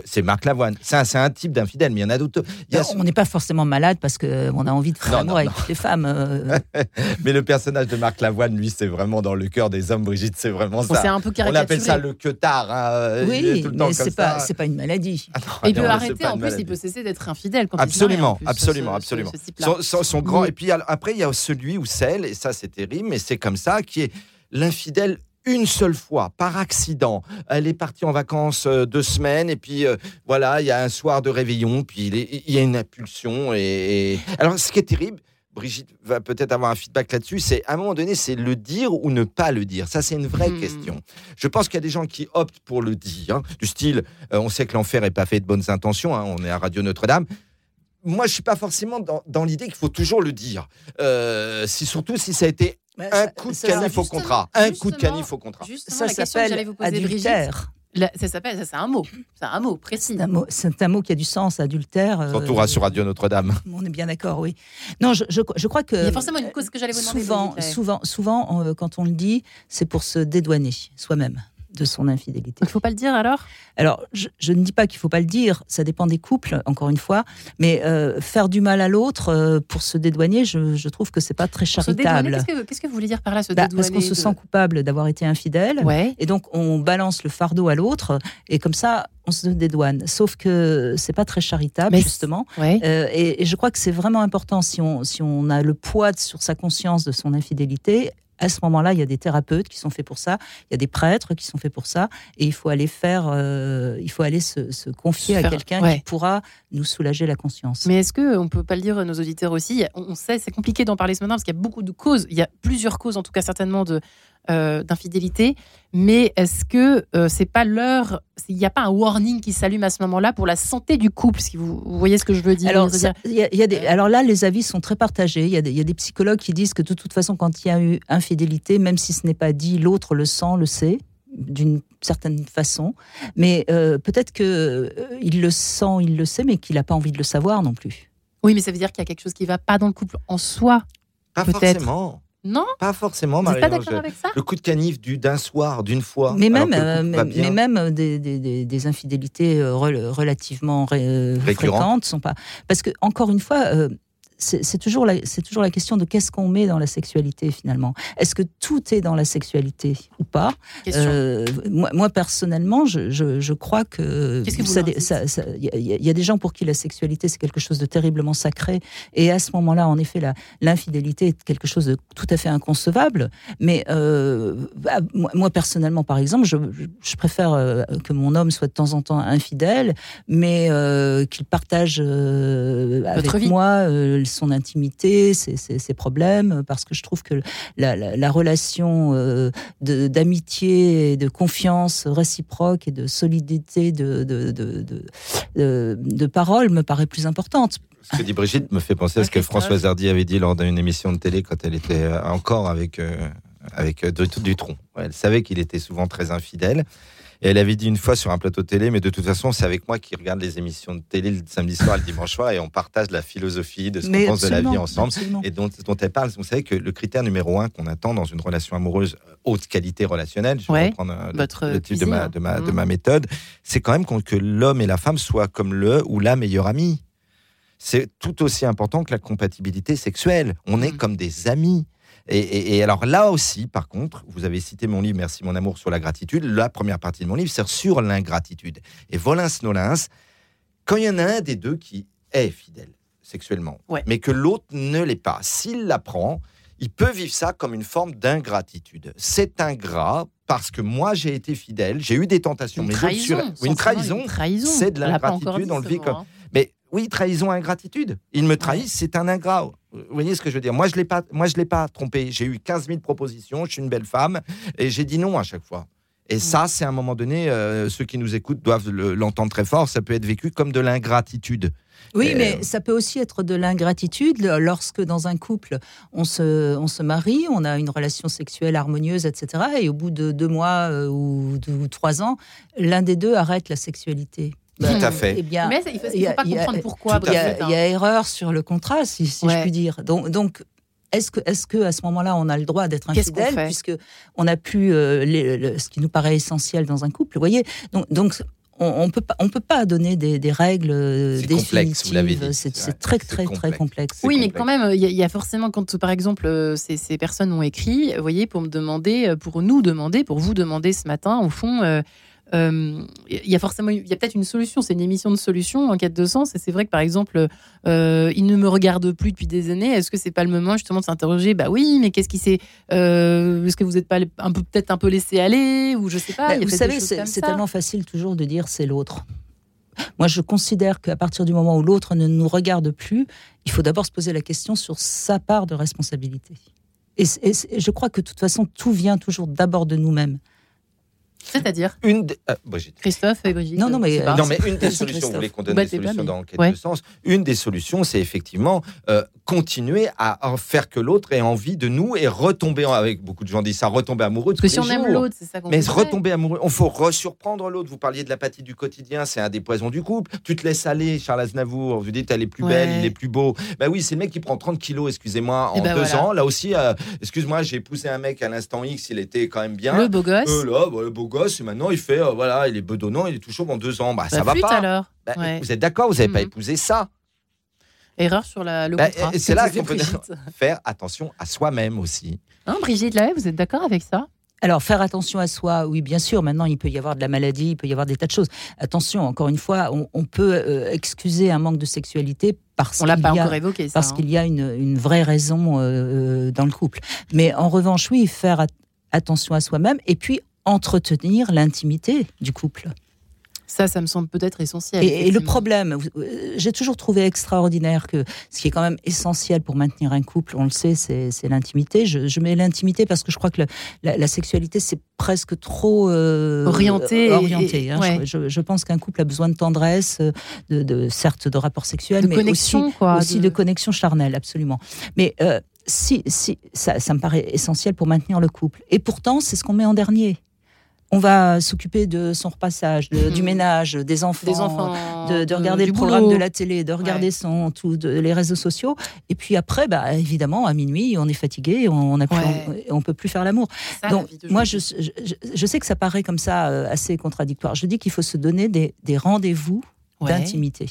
c'est Marc Lavoine. C'est un, type d'infidèle, mais il y en a d'autres. On n'est pas forcément malade parce qu'on a envie de faire amour avec les femmes. Euh. (laughs) mais le personnage de Marc Lavoine, lui, c'est vraiment dans le cœur des hommes, Brigitte, c'est vraiment ça. un peu On appelle ça le queutard. Hein. Oui, mais c'est pas, pas une maladie. Ah il peut arrêter, en plus, il peut cesser d'être infidèle. Quand absolument, il absolument, absolument. son, grand. Et puis après, il y a celui ou celle, et ça, c'est terrible, mais c'est comme ça, qui est l'infidèle une seule fois, par accident. Elle est partie en vacances euh, deux semaines, et puis euh, voilà, il y a un soir de réveillon, puis il, y a une impulsion. Et, Alors, ce qui est terrible, Brigitte va peut-être avoir un feedback là-dessus, c'est à un moment donné, c'est le dire ou ne pas le dire? Ça, c'est une vraie hmm. question. Je pense qu'il y a des gens qui optent pour le dire, hein, du style, euh, on sait que l'enfer n'est pas fait de bonnes intentions, hein, on est à Radio Notre-Dame moi, je suis pas forcément dans, l'idée qu'il faut toujours le dire. si surtout si ça a été un coup de canif au contrat. Un coup de canif au contrat. Ça s'appelle adultère. ça s'appelle, c'est un mot, c'est un mot précis. C'est un, mot qui a du sens, adultère. Euh, Surtout sur Radio Notre-Dame. (laughs) On est bien d'accord, oui. Non, je, je, crois que. Il y a forcément une cause que j'allais vous demander. Souvent, souvent, souvent, quand on le dit, c'est pour se dédouaner soi-même de son infidélité. Il ne faut pas le dire alors? Alors, je, ne dis pas qu'il ne faut pas le dire, ça dépend des couples, encore une fois, mais euh, faire du mal à l'autre euh, pour se dédouaner, je, trouve que c'est pas très charitable. Qu'est-ce que, vous voulez dire par là, se bah, Parce qu'on se sent coupable d'avoir été infidèle, et donc on balance le fardeau à l'autre, et comme ça, on se dédouane. Sauf que c'est pas très charitable, justement. Euh, et, et, je crois que c'est vraiment important si on, si on a le poids sur sa conscience de son infidélité, à ce moment-là, il y a des thérapeutes qui sont faits pour ça, il y a des prêtres qui sont faits pour ça, et il faut aller faire, euh, il faut aller se, confier à quelqu'un qui pourra nous soulager la conscience. Mais est-ce que on peut pas le dire à nos auditeurs aussi On sait, c'est compliqué d'en parler ce matin parce qu'il y a beaucoup de causes. Il y a plusieurs causes, en tout cas certainement de euh, d'infidélité. Mais est-ce que euh, c'est pas l'heure Il n'y a pas un warning qui s'allume à ce moment-là pour la santé du couple Si vous, voyez ce que je veux dire alors, y a, des, alors là, les avis sont très partagés. Il y, a des, y a des psychologues qui disent que de toute façon, quand il y a eu infidélité, même si ce n'est pas dit, l'autre le sent, le sait d'une certaine façon, mais euh, peut-être que il le sent, il le sait, mais qu'il n'a pas envie de le savoir non plus. Oui, mais ça veut dire qu'il y a quelque chose qui ne va pas dans le couple en soi. Pas forcément. Non Pas forcément, Marie. pas d'accord avec ça Le coup de canif d'un soir, d'une fois. Mais même, euh, mais, même des, des, des, infidélités euh, relativement euh, fréquentes sont pas. Parce que, encore une fois, c'est toujours, la, toujours la question de qu'est-ce qu'on met dans la sexualité finalement. Est-ce que tout est dans la sexualité ou pas? Euh, moi, personnellement, je, je, crois que il y, a des gens pour qui la sexualité c'est quelque chose de terriblement sacré. Et à ce moment-là, en effet, l'infidélité est quelque chose de tout à fait inconcevable. Mais euh, bah, moi, personnellement, par exemple, je, je, préfère euh, que mon homme soit de temps en temps infidèle, mais qu'il partage avec moi son intimité, ses, problèmes, parce que je trouve que la, relation euh, d'amitié et de confiance réciproque et de solidité de, de, de, parole me paraît plus importante. Ce que dit Brigitte me fait penser à ce que Françoise Hardy avait dit lors d'une émission de télé quand elle était euh, encore avec, euh, avec Dutron. Elle savait qu'il était souvent très infidèle. Et elle avait dit une fois sur un plateau télé, mais de toute façon, c'est avec moi qui regarde les émissions de télé le samedi soir, le dimanche soir, et on partage la philosophie de ce qu'on pense de la vie ensemble et dont, dont, elle parle. Vous savez que le critère numéro un qu'on attend dans une relation amoureuse haute qualité relationnelle, je vais reprendre euh, le, type de ma, de, ma, de ma mmh. méthode, c'est quand même que l'homme et la femme soient comme le ou la meilleure amie. C'est tout aussi important que la compatibilité sexuelle. On est mmh. comme des amis. Et, alors là aussi, par contre, vous avez cité mon livre Merci mon amour sur la gratitude. La première partie de mon livre, c'est sur l'ingratitude. Et Volins Nolins, quand il y en a un des deux qui est fidèle sexuellement, mais que l'autre ne l'est pas, s'il l'apprend, il peut vivre ça comme une forme d'ingratitude. C'est ingrat parce que moi j'ai été fidèle, j'ai eu des tentations. Une trahison, une trahison, c'est de l'ingratitude, on le vit comme. Mais oui, trahison, ingratitude. Il me trahit, c'est un ingrat. Vous voyez ce que je veux dire? Moi, je l'ai pas, moi, je l'ai pas trompé. J'ai eu 15 000 propositions. Je suis une belle femme et j'ai dit non à chaque fois. Et ça, c'est à un moment donné, euh, ceux qui nous écoutent doivent l'entendre très fort. Ça peut être vécu comme de l'ingratitude. Oui, mais ça peut aussi être de l'ingratitude lorsque dans un couple, on se, on se marie, on a une relation sexuelle harmonieuse, etc. Et au bout de deux mois euh, ou trois ans, l'un des deux arrête la sexualité. Tout à fait. Eh bien, mais il ne faut, pas comprendre pourquoi. Il y, a, erreur sur le contrat, si, je puis dire. Donc, donc est-ce que, est-ce que à ce moment-là, on a le droit d'être infidèle puisque on n'a plus euh, ce qui nous paraît essentiel dans un couple, vous voyez Donc, donc on, ne peut pas, on peut pas donner des, règles euh, définitives. C'est très très très complexe. Oui, mais quand même, il y, a forcément quand par exemple euh, ces, ces, personnes ont écrit, vous voyez, pour me demander, pour nous demander, pour vous demander ce matin, au fond, euh, il y a forcément, il y a peut-être une solution. C'est une émission de solution en quête de sens. Et c'est vrai que par exemple, euh, il ne me regarde plus depuis des années. Est-ce que c'est pas le moment justement de s'interroger Bah oui, mais qu'est-ce qui s'est euh, Est-ce que vous n'êtes pas un peu peut-être un peu laissé aller ou je sais pas. Bah, vous savez, c'est tellement facile toujours de dire c'est l'autre. Moi, je considère qu'à partir du moment où l'autre ne nous regarde plus, il faut d'abord se poser la question sur sa part de responsabilité. et je crois que de toute façon, tout vient toujours d'abord de nous-mêmes. C'est-à-dire une euh, Christophe et Brigitte. Non, non, mais, non, mais une des (laughs) solutions, vous voulez qu'on donne des solutions dans quel sens Une des solutions, c'est effectivement euh, continuer à, faire que l'autre ait envie de nous et retomber, avec beaucoup de gens disent ça, retomber amoureux. Parce que si on aime l'autre, c'est ça qu'on Mais retomber amoureux, on faut resurprendre l'autre. Vous parliez de l'apathie du quotidien, c'est un des poisons du couple. Tu te laisses aller, Charles Aznavour, vous dites elle est plus belle, il est plus beau. Ben oui, c'est le mec qui prend 30 kilos, excusez-moi, en eh ben deux ans. Là aussi, euh, excuse-moi, j'ai poussé un mec à l'instant X, il était quand même bien. Le beau gosse. là, le beau gosse, et maintenant il fait, euh, voilà, il est bedonnant, il est tout chaud en deux ans. Bah, ça, va pas. alors. Bah, vous êtes d'accord, vous n'avez pas mhm. épousé ça. Erreur sur la, le bah, contrat. c'est là (laughs) qu'on peut (laughs) faire attention à soi-même aussi. Hein, Brigitte là, vous êtes d'accord avec ça? Alors, faire attention à soi, oui, bien sûr. Maintenant, il peut y avoir de la maladie, il peut y avoir des tas de choses. Attention, encore une fois, on, peut euh, excuser un manque de sexualité parce qu'il y, a, parce hein. qu'il y a une, une vraie raison euh, dans le couple. Mais en revanche, oui, faire attention à soi-même et puis entretenir l'intimité du couple. Ça, ça me semble peut-être essentiel. Et, le problème, euh, j'ai toujours trouvé extraordinaire que ce qui est quand même essentiel pour maintenir un couple, on le sait, c'est l'intimité. Je, mets l'intimité parce que je crois que la, sexualité, c'est presque trop euh, orienté. orienté hein. je, pense qu'un couple a besoin de tendresse, de, certes de rapports sexuels, mais connexion, aussi, aussi de... connexion charnelle, absolument. Mais euh, si, si ça, ça me paraît essentiel pour maintenir le couple. Et pourtant, c'est ce qu'on met en dernier on va s'occuper de son repassage, du mhm. ménage, des enfants, des enfants de, regarder le programme de la télé, de regarder son, tout, les réseaux sociaux. Et puis après, bah, évidemment, à minuit, on est fatigué, on ne on, peut plus faire l'amour. Donc, moi, je, je, sais que ça paraît comme ça euh, assez contradictoire. Je dis qu'il faut se donner des, rendez-vous d'intimité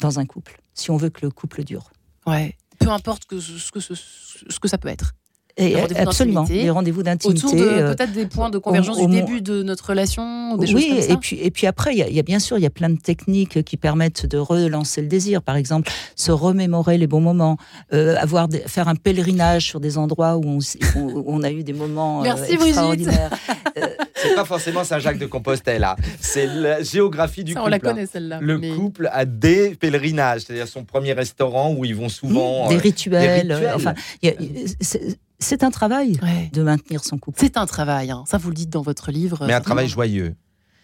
dans un couple, si on veut que le couple dure. Ouais. Peu importe que, ce, que, ce que ça peut être. Et absolument, des rendez-vous d'intimité. Autour de euh, peut-être des points de convergence du début de notre relation, des oui, choses comme ça. et puis et puis après, il y, a bien sûr, il y a plein de techniques qui permettent de relancer le désir. Par exemple, se remémorer les bons moments, euh, avoir faire un pèlerinage sur des endroits où on, on a eu des moments euh, Merci, extraordinaires. (laughs) c'est pas forcément Saint-Jacques de Compostelle, là. c'est la géographie du couple. On la connaît celle-là. Le couple a des pèlerinages, c'est-à-dire son premier restaurant où ils vont souvent. des, rituels, des rituels. Enfin, y a, c'est un travail de maintenir son couple. C'est un travail, hein. ça vous le dites dans votre livre. Mais un travail joyeux.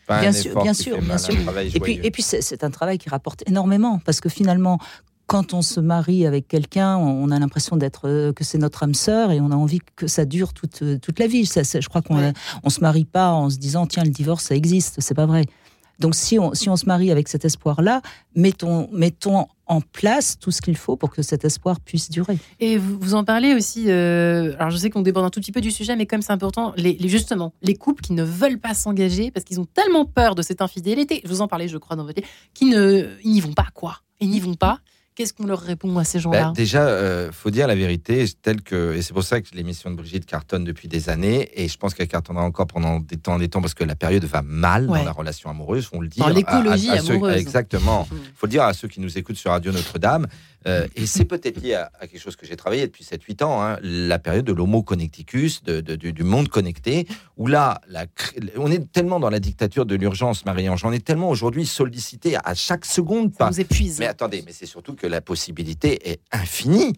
bien, sûr, bien sûr, bien sûr. Et puis, et puis c'est un travail qui rapporte énormément parce que finalement, quand on se marie avec quelqu'un, on a l'impression d'être euh, que c'est notre âme sœur et on a envie que ça dure toute, euh, toute la vie. je crois qu'on ne se marie pas en se disant tiens le divorce ça existe, c'est pas vrai. Donc si on, si on se marie avec cet espoir-là, mettons, mettons en place tout ce qu'il faut pour que cet espoir puisse durer. Et vous, en parlez aussi, euh, alors je sais qu'on déborde un tout petit peu du sujet, mais comme c'est important, les, justement, les couples qui ne veulent pas s'engager parce qu'ils ont tellement peur de cette infidélité, je vous en parlais je crois dans votre livre, qui ne, n'y vont pas quoi, ils n'y vont pas. Qu'est-ce qu'on leur répond à ces gens-là? bah, Déjà, il euh, faut dire la vérité, telle que, et c'est pour ça que l'émission de Brigitte cartonne depuis des années, et je pense qu'elle cartonnera encore pendant des temps, des temps, parce que la période va mal dans la relation amoureuse, on le dit. Dans l'écologie amoureuse. exactement. Il (laughs) faut le dire à ceux qui nous écoutent sur Radio Notre-Dame. Euh, et c'est peut-être lié à, quelque chose que j'ai travaillé depuis 7-8 ans, hein, la période de l'homo connecticus, de, du, monde connecté, où là, la, on est tellement dans la dictature de l'urgence, Marie-Ange, on est tellement aujourd'hui sollicité à chaque seconde. Ça épuise. Mais attendez, mais c'est surtout que la possibilité est infinie.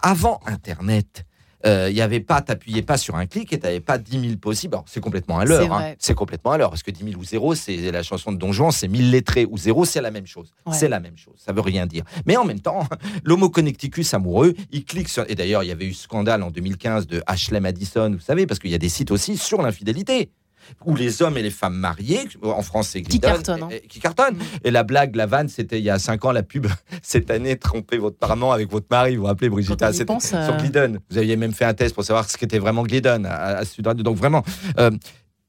Avant Internet, il euh, n'y avait pas, t'appuyais pas sur un clic et t'avais pas 10 000 possibles. C'est complètement à l'heure. Hein. C'est complètement à l'heure. Parce que 10 000 ou 0, c'est la chanson de Don Juan, c'est 1000 lettrés ou 0, c'est la même chose. C'est la même chose. Ça veut rien dire. Mais en même temps, (laughs) l'homo connecticus amoureux, il clique sur. Et d'ailleurs, il y avait eu scandale en 2015 de Ashley Madison, vous savez, parce qu'il y a des sites aussi sur l'infidélité où les hommes et les femmes mariés, en France c'est qui cartonnent, hein. qui cartonne. Mm. Et la blague, la vanne, c'était il y a 5 ans la pub (laughs) cette année trompez votre parent avec votre mari. Vous vous rappelez Brigitte C'était sur euh, Glidden. Vous aviez même fait un test pour savoir ce qu'était vraiment Glidden à, à, Donc vraiment. Euh,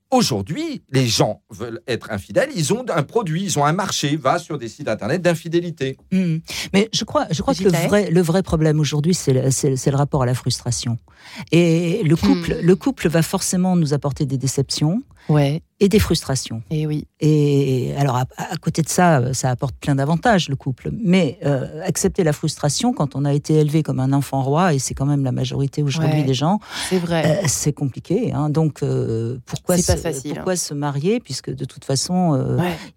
Aujourd'hui, les gens veulent être infidèles, ils ont un produit, ils ont un marché, va sur des sites internet d'infidélité. Mm. Mais je crois, je crois que le vrai, le vrai problème aujourd'hui, c'est le, le, rapport à la frustration. Et le couple, mm. le couple va forcément nous apporter des déceptions. Ouais et des frustrations. Et oui. Et alors à, côté de ça, ça apporte plein d'avantages le couple. Mais euh, accepter la frustration quand on a été élevé comme un enfant roi et c'est quand même la majorité aujourd'hui des gens, c'est vrai, euh, c'est compliqué. Hein. Donc euh, pourquoi se, pourquoi hein. se marier puisque de toute façon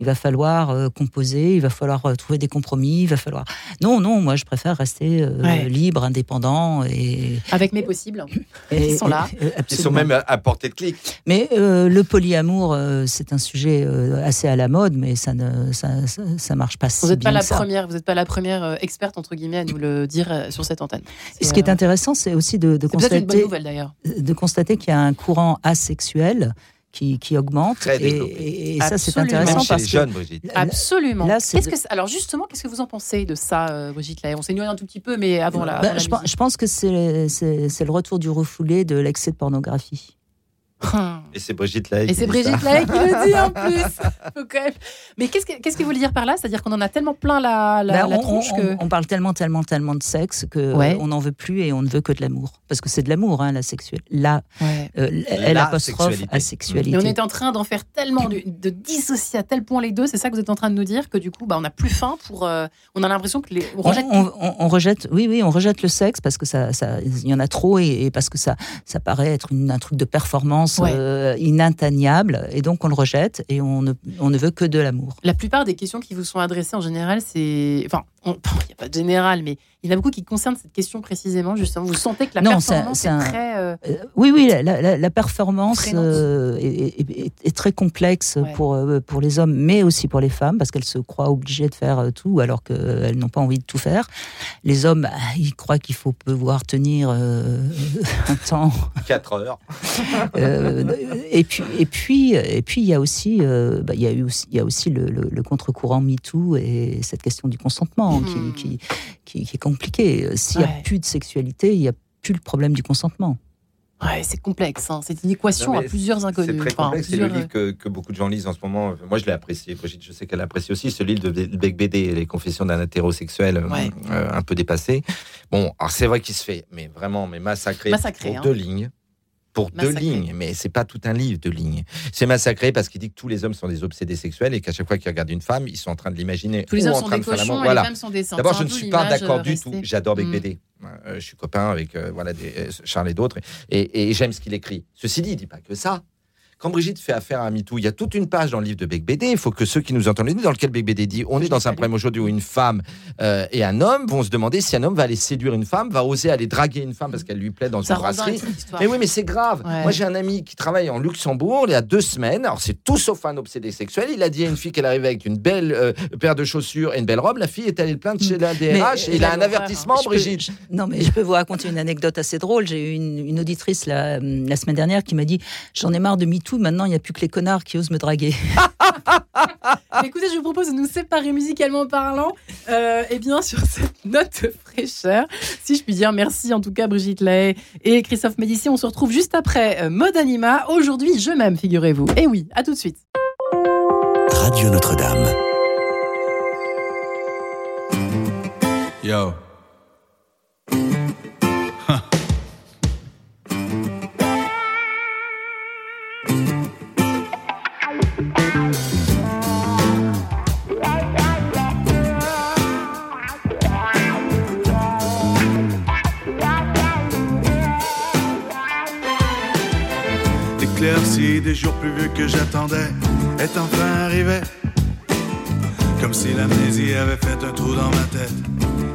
il va falloir composer, il va falloir trouver des compromis, il va falloir. Non non, moi je préfère rester libre, indépendant et avec mes possibles. Et, Ils sont là. Ils sont même à portée de clic. Mais le polyamour euh, c'est un sujet euh, assez à la mode, mais ça ne ça, ça, marche pas vous si bien pas la première, Vous n'êtes pas la première euh, experte entre guillemets à nous le dire sur cette antenne. Et ce qui est intéressant, c'est aussi de, de constater, de constater qu'il y a un courant asexuel qui, qui, augmente. et, ça, c'est intéressant parce jeunes, que. Absolument. Là, que, alors, justement, qu'est-ce que vous en pensez de ça, Brigitte On s'est un tout petit peu, mais avant la. Ben, je, je, pense que c'est le retour du refoulé de l'excès de pornographie. Et c'est Brigitte Laïc. Et c'est Brigitte qui le dit en plus. (laughs) Mais qu'est-ce que qu'est-ce qu'il veut dire par là? C'est-à-dire qu'on en a tellement plein la, la, bah, tronche on, que on, parle tellement, tellement, tellement de sexe que on n'en veut plus et on ne veut que de l'amour. Parce que c'est de l'amour, hein, la sexuelle. La, euh, elle apostrophe à sexualité. Mais on est en train d'en faire tellement, de, de, dissocier à tel point les deux. C'est ça que vous êtes en train de nous dire que du coup, bah, on n'a plus faim pour. Euh, on a l'impression que les on rejette. On, rejette. Oui, oui, on rejette le sexe parce que ça, ça, il y en a trop et, parce que ça, ça paraît être une, un truc de performance. Euh, inatteignable et donc on le rejette et on ne, on ne veut que de l'amour. La plupart des questions qui vous sont adressées en général, c'est. Enfin, il (laughs) n'y a pas de général, mais il y en a beaucoup qui concernent cette question précisément, justement. Vous sentez que la performance est, très. Euh, euh, oui, oui, la, performance euh, est, très complexe pour, pour les hommes, mais aussi pour les femmes, parce qu'elles se croient obligées de faire tout alors qu'elles n'ont pas envie de tout faire. Les hommes, bah, ils croient qu'il faut pouvoir tenir (laughs) un temps. 4 heures. et puis, et puis, et puis, il y a aussi, bah, il y a eu aussi, il y a aussi le, le contre-courant MeToo et cette question du consentement qui, hmm. qui, qui, qui, est compliqué. S'il n'y a plus de sexualité, il n'y a plus le problème du consentement. Ouais, c'est complexe. Hein. C'est une équation à plusieurs inconnus. C'est très complexe. C'est le livre que, beaucoup de gens lisent en ce moment. Moi, je l'ai apprécié. Brigitte, je sais qu'elle apprécie aussi ce livre de Beck BD, Les confessions d'un hétérosexuel euh, un peu dépassé. Bon, alors c'est vrai qu'il se fait, mais vraiment, mais massacré, massacré pour hein. deux lignes pour deux lignes, mais c'est pas tout un livre de lignes. C'est massacré parce qu'il dit que tous les hommes sont des obsédés sexuels et qu'à chaque fois qu'ils regardent une femme, ils sont en train de l'imaginer. Tous les hommes sont des cochons et les femmes sont des D'abord, je ne suis pas d'accord du tout. J'adore Beck mm. BD. Euh, je suis copain avec euh, voilà des, euh, Charles et d'autres et, et j'aime ce qu'il écrit. Ceci dit, il dit pas que ça. Quand Brigitte fait affaire à MeToo, il y a toute une page dans le livre de Beck BD. Il faut que ceux qui nous entendent dans lequel Beck BD dit on est dans un problème aujourd'hui où une femme euh, et un homme vont se demander si un homme va aller séduire une femme, va oser aller draguer une femme parce qu'elle lui plaît dans une brasserie. Mais oui, mais c'est grave. Moi, j'ai un ami qui travaille en Luxembourg il y a deux semaines. Alors, c'est tout sauf un obsédé sexuel. Il a dit à une fille qu'elle arrivait avec une belle euh, paire de chaussures et une belle robe. La fille est allée le plaindre chez la DRH et il a un avertissement, Brigitte. non, mais je peux vous raconter une anecdote assez drôle. J'ai eu une, auditrice la, la semaine dernière qui m'a dit J'en ai marre de MeToo, maintenant il n'y a plus que les connard qui ose me draguer. (laughs) écoutez, je vous propose de nous séparer musicalement parlant. Euh, et bien, sur cette note fraîcheur, si je puis dire, merci en tout cas Brigitte Lay et Christophe Médici. On se retrouve juste après euh, Mode Anima. Aujourd'hui, je m'aime, figurez-vous. Et oui, à tout de suite. Radio Notre-Dame. Yo. Des jours plus vieux que j'attendais est enfin arrivé. Comme si l'amnésie avait fait un trou dans ma tête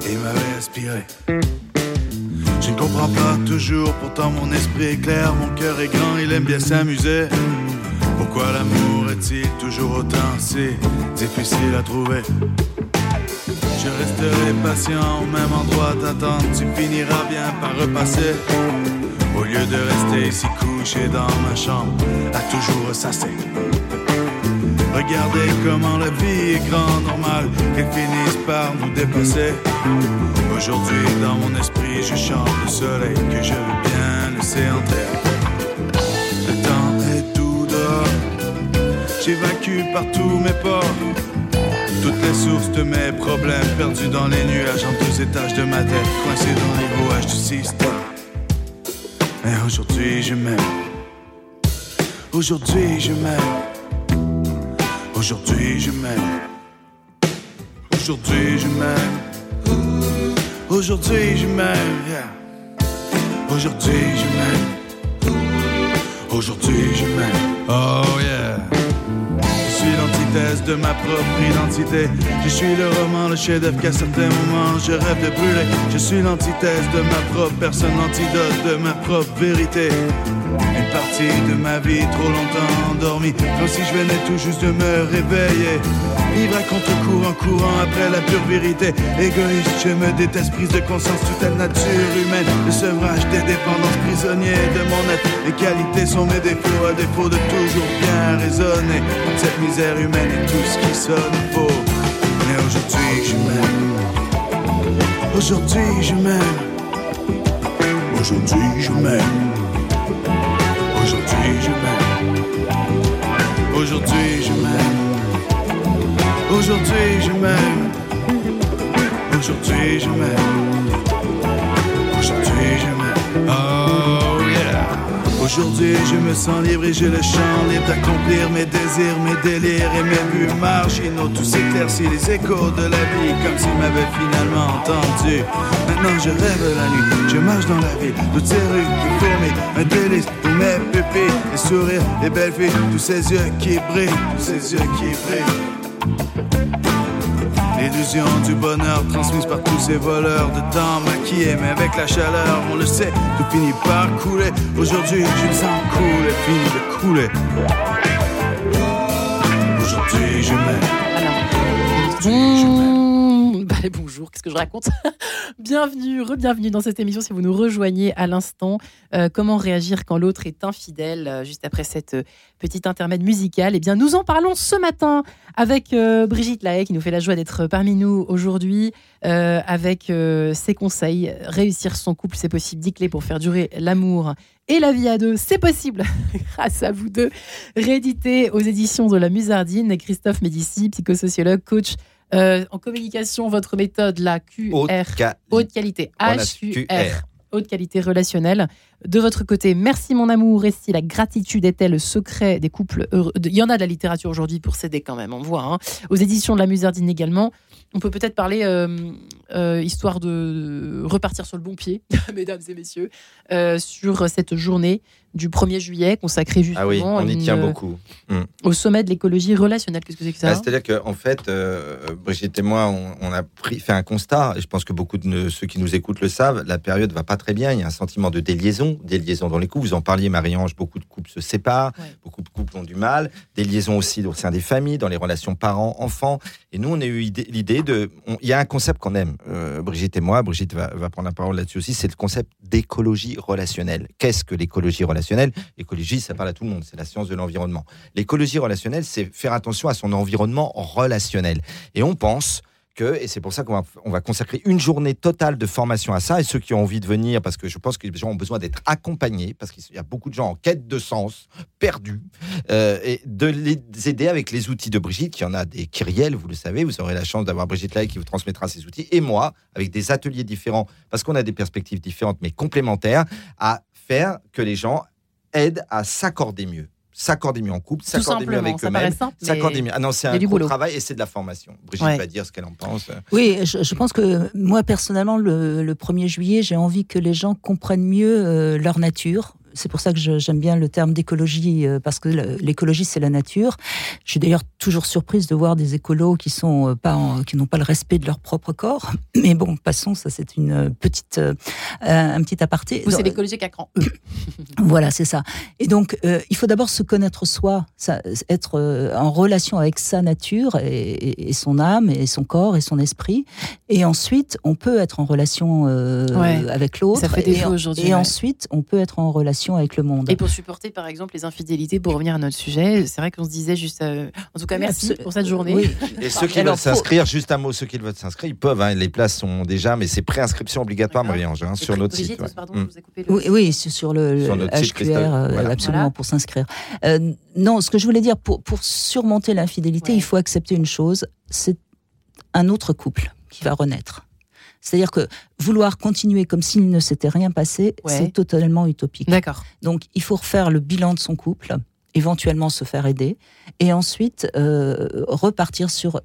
et m'avait aspiré. Je ne comprends pas toujours, pourtant mon esprit est clair, mon cœur est grand, il aime bien s'amuser. Pourquoi l'amour est-il toujours autant si difficile à trouver? Je resterai patient au même endroit d'attente, tu finiras bien par repasser. Au lieu de rester ici couché dans ma chambre, à toujours ressasser. Regardez comment la vie est grande, normale, qu'elle finisse par nous dépasser. Aujourd'hui, dans mon esprit, je chante le soleil que je veux bien laisser entrer. Le temps est tout dehors, j'évacue partout mes ports. Toutes les sources de mes problèmes perdus dans les nuages en deux étages de ma tête, coincés dans les rouages du système. Mais aujourd'hui je m'aime. Aujourd'hui je m'aime. Aujourd'hui je m'aime. Aujourd'hui je m'aime. Aujourd'hui je m'aime. Aujourd'hui je m'aime. Aujourd'hui je m'aime. Oh yeah de ma propre identité. Je suis le roman, le chef-d'œuvre qu'à certains moments je rêve de brûler. Je suis l'antithèse de ma propre personne, l'antidote de ma propre vérité. Une partie de ma vie trop longtemps endormie, comme si je venais tout juste de me réveiller. Vivre à contre-courant, courant après la pure vérité. Égoïste, je me déteste, prise de conscience, toute la nature humaine. Le sevrage des dépendances, prisonnier de mon être. Les qualités sont mes défauts, à défaut de toujours bien raisonner. Cette misère humaine et tout ce qui sonne faux. Mais aujourd'hui, je m'aime. Aujourd'hui, je m'aime. Aujourd'hui, je m'aime. Aujourd'hui, je m'aime. Aujourd'hui, je m'aime. Aujourd'hui je m'aime. Aujourd'hui je m'aime. Aujourd'hui je m'aime. Oh yeah. Aujourd'hui je me sens libre et j'ai le champ libre d'accomplir mes désirs, mes délires et mes buts marginaux. Tout s'éclaircit les échos de la vie comme s'ils m'avaient finalement entendu. Maintenant je rêve la nuit, je marche dans la ville, toutes ces rues qui fourmillent, un délice pour mes pupilles, les sourires, les belles filles, tous ces yeux qui brillent, tous ces yeux qui brillent. L'illusion du bonheur transmise par tous ces voleurs de temps maquillés, mais avec la chaleur, on le sait, tout finit par couler. Aujourd'hui, je me sens cool et fini de couler. Aujourd'hui, je m'aime. Mmh, Bonjour, qu'est-ce que je raconte (laughs) Bienvenue, re-bienvenue dans cette émission si vous nous rejoignez à l'instant. Euh, comment réagir quand l'autre est infidèle euh, Juste après cette euh, petite intermède musicale, eh bien, nous en parlons ce matin avec Brigitte Lahaye qui nous fait la joie d'être parmi nous aujourd'hui avec ses conseils. Réussir son couple, c'est possible. 10 clés pour faire durer l'amour et la vie à deux, c'est possible (laughs) grâce à vous deux. Réédité aux éditions de la Musardine, Christophe Médici, psychosociologue, coach euh, en communication, votre méthode, la QR, haute, qualité, HQR, haute qualité relationnelle. De votre côté, merci mon amour. Et si la gratitude était le secret des couples heureux, il y en a de la littérature aujourd'hui pour s'aider quand même, on voit. Hein. Aux éditions de la Musardine également. On peut peut-être parler, euh, euh, histoire de repartir sur le bon pied, (laughs) mesdames et messieurs, sur cette journée du 1er juillet consacré justement ah oui, on y tient beaucoup. Hmm. au sommet de l'écologie relationnelle. Qu'est-ce que c'est que ça? Ah, C'est-à-dire qu'en en fait, euh, Brigitte et moi, on, a pris, fait un constat, et je pense que beaucoup de ceux qui nous écoutent le savent, la période va pas très bien, il y a un sentiment de déliaison, des liaisons dans les couples, vous en parliez Marie-Ange, beaucoup de couples se séparent, beaucoup de couples ont du mal, des liaisons aussi au sein des familles, dans les relations parents-enfants, et nous on a eu l'idée de... Il y a un concept qu'on aime, euh, Brigitte et moi, Brigitte va, va prendre la parole là-dessus aussi, c'est le concept d'écologie relationnelle. Qu'est-ce que l'écologie relationnelle? L'écologie, ça parle à tout le monde, c'est la science de l'environnement. L'écologie relationnelle, c'est faire attention à son environnement relationnel. Et on pense et c'est pour ça qu'on va, on va consacrer une journée totale de formation à ça, et ceux qui ont envie de venir, parce que je pense que les gens ont besoin d'être accompagnés, parce qu'il y a beaucoup de gens en quête de sens, perdus, euh, et de les aider avec les outils de Brigitte, qui en a des kyriels, vous le savez, vous aurez la chance d'avoir Brigitte là qui vous transmettra ces outils, et moi, avec des ateliers différents, parce qu'on a des perspectives différentes, mais complémentaires, à faire que les gens aide à s'accorder mieux s'accorder mieux en couple, s'accorder mieux avec eux-mêmes, s'accorder mieux. Ah non, c'est un gros travail et c'est de la formation. Brigitte va dire ce qu'elle en pense. Oui, je, pense que moi personnellement, le, le 1er juillet, j'ai envie que les gens comprennent mieux euh, leur nature, c'est pour ça que j'aime bien le terme d'écologie, euh, parce que l'écologie, c'est la nature. Je suis d'ailleurs toujours surprise de voir des écolos qui sont euh, pas qui n'ont pas le respect de leur propre corps. (laughs) Mais bon, passons, ça c'est une euh, petite, un petit aparté. Vous, c'est l'écologie qui cran. (coughs) voilà, c'est ça. Et donc, il faut d'abord se connaître soi, ça, être en relation avec sa nature et, son âme et son corps et son esprit. Et ensuite, on peut être en relation avec l'autre. Ça fait des aujourd'hui. Et ensuite, on peut être en relation avec le monde. Et pour supporter, par exemple, les infidélités, pour revenir à notre sujet, c'est vrai qu'on se disait juste. Euh, en tout cas, merci pour cette journée. Et ceux qui veulent s'inscrire, juste un mot, ceux qui veulent s'inscrire, ils peuvent. Hein, les places sont déjà, mais c'est préinscription obligatoire, Marie-Ange, hein, sur notre site. Pardon, oui, oui, sur le, HQR, euh, absolument, pour s'inscrire. Euh, non, ce que je voulais dire, pour, pour surmonter l'infidélité, il faut accepter une chose c'est un autre couple qui va renaître. C'est-à-dire que vouloir continuer comme s'il ne s'était rien passé, c'est totalement utopique. D'accord. Donc il faut refaire le bilan de son couple, éventuellement se faire aider, et ensuite euh, repartir sur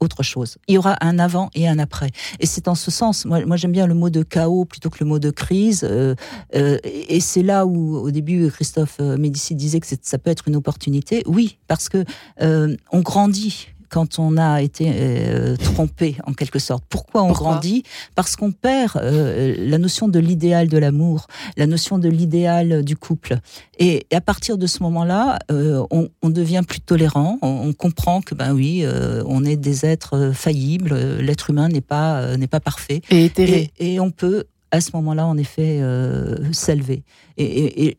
autre chose. Il y aura un avant et un après. Et c'est en ce sens, moi, moi j'aime bien le mot de chaos plutôt que le mot de crise. Euh, euh, et c'est là où, au début, Christophe Médici disait que ça peut être une opportunité. Oui, parce que on grandit quand on a été euh, trompé en quelque sorte. Pourquoi on grandit? Parce qu'on perd euh, la notion de l'idéal de l'amour, la notion de l'idéal du couple. Et à partir de ce moment-là, euh, on, devient plus tolérant. On, comprend que ben oui, on est des êtres faillibles. L'être humain n'est pas n'est pas parfait. Et, et on peut à ce moment-là, en effet, euh, s'élever. Et,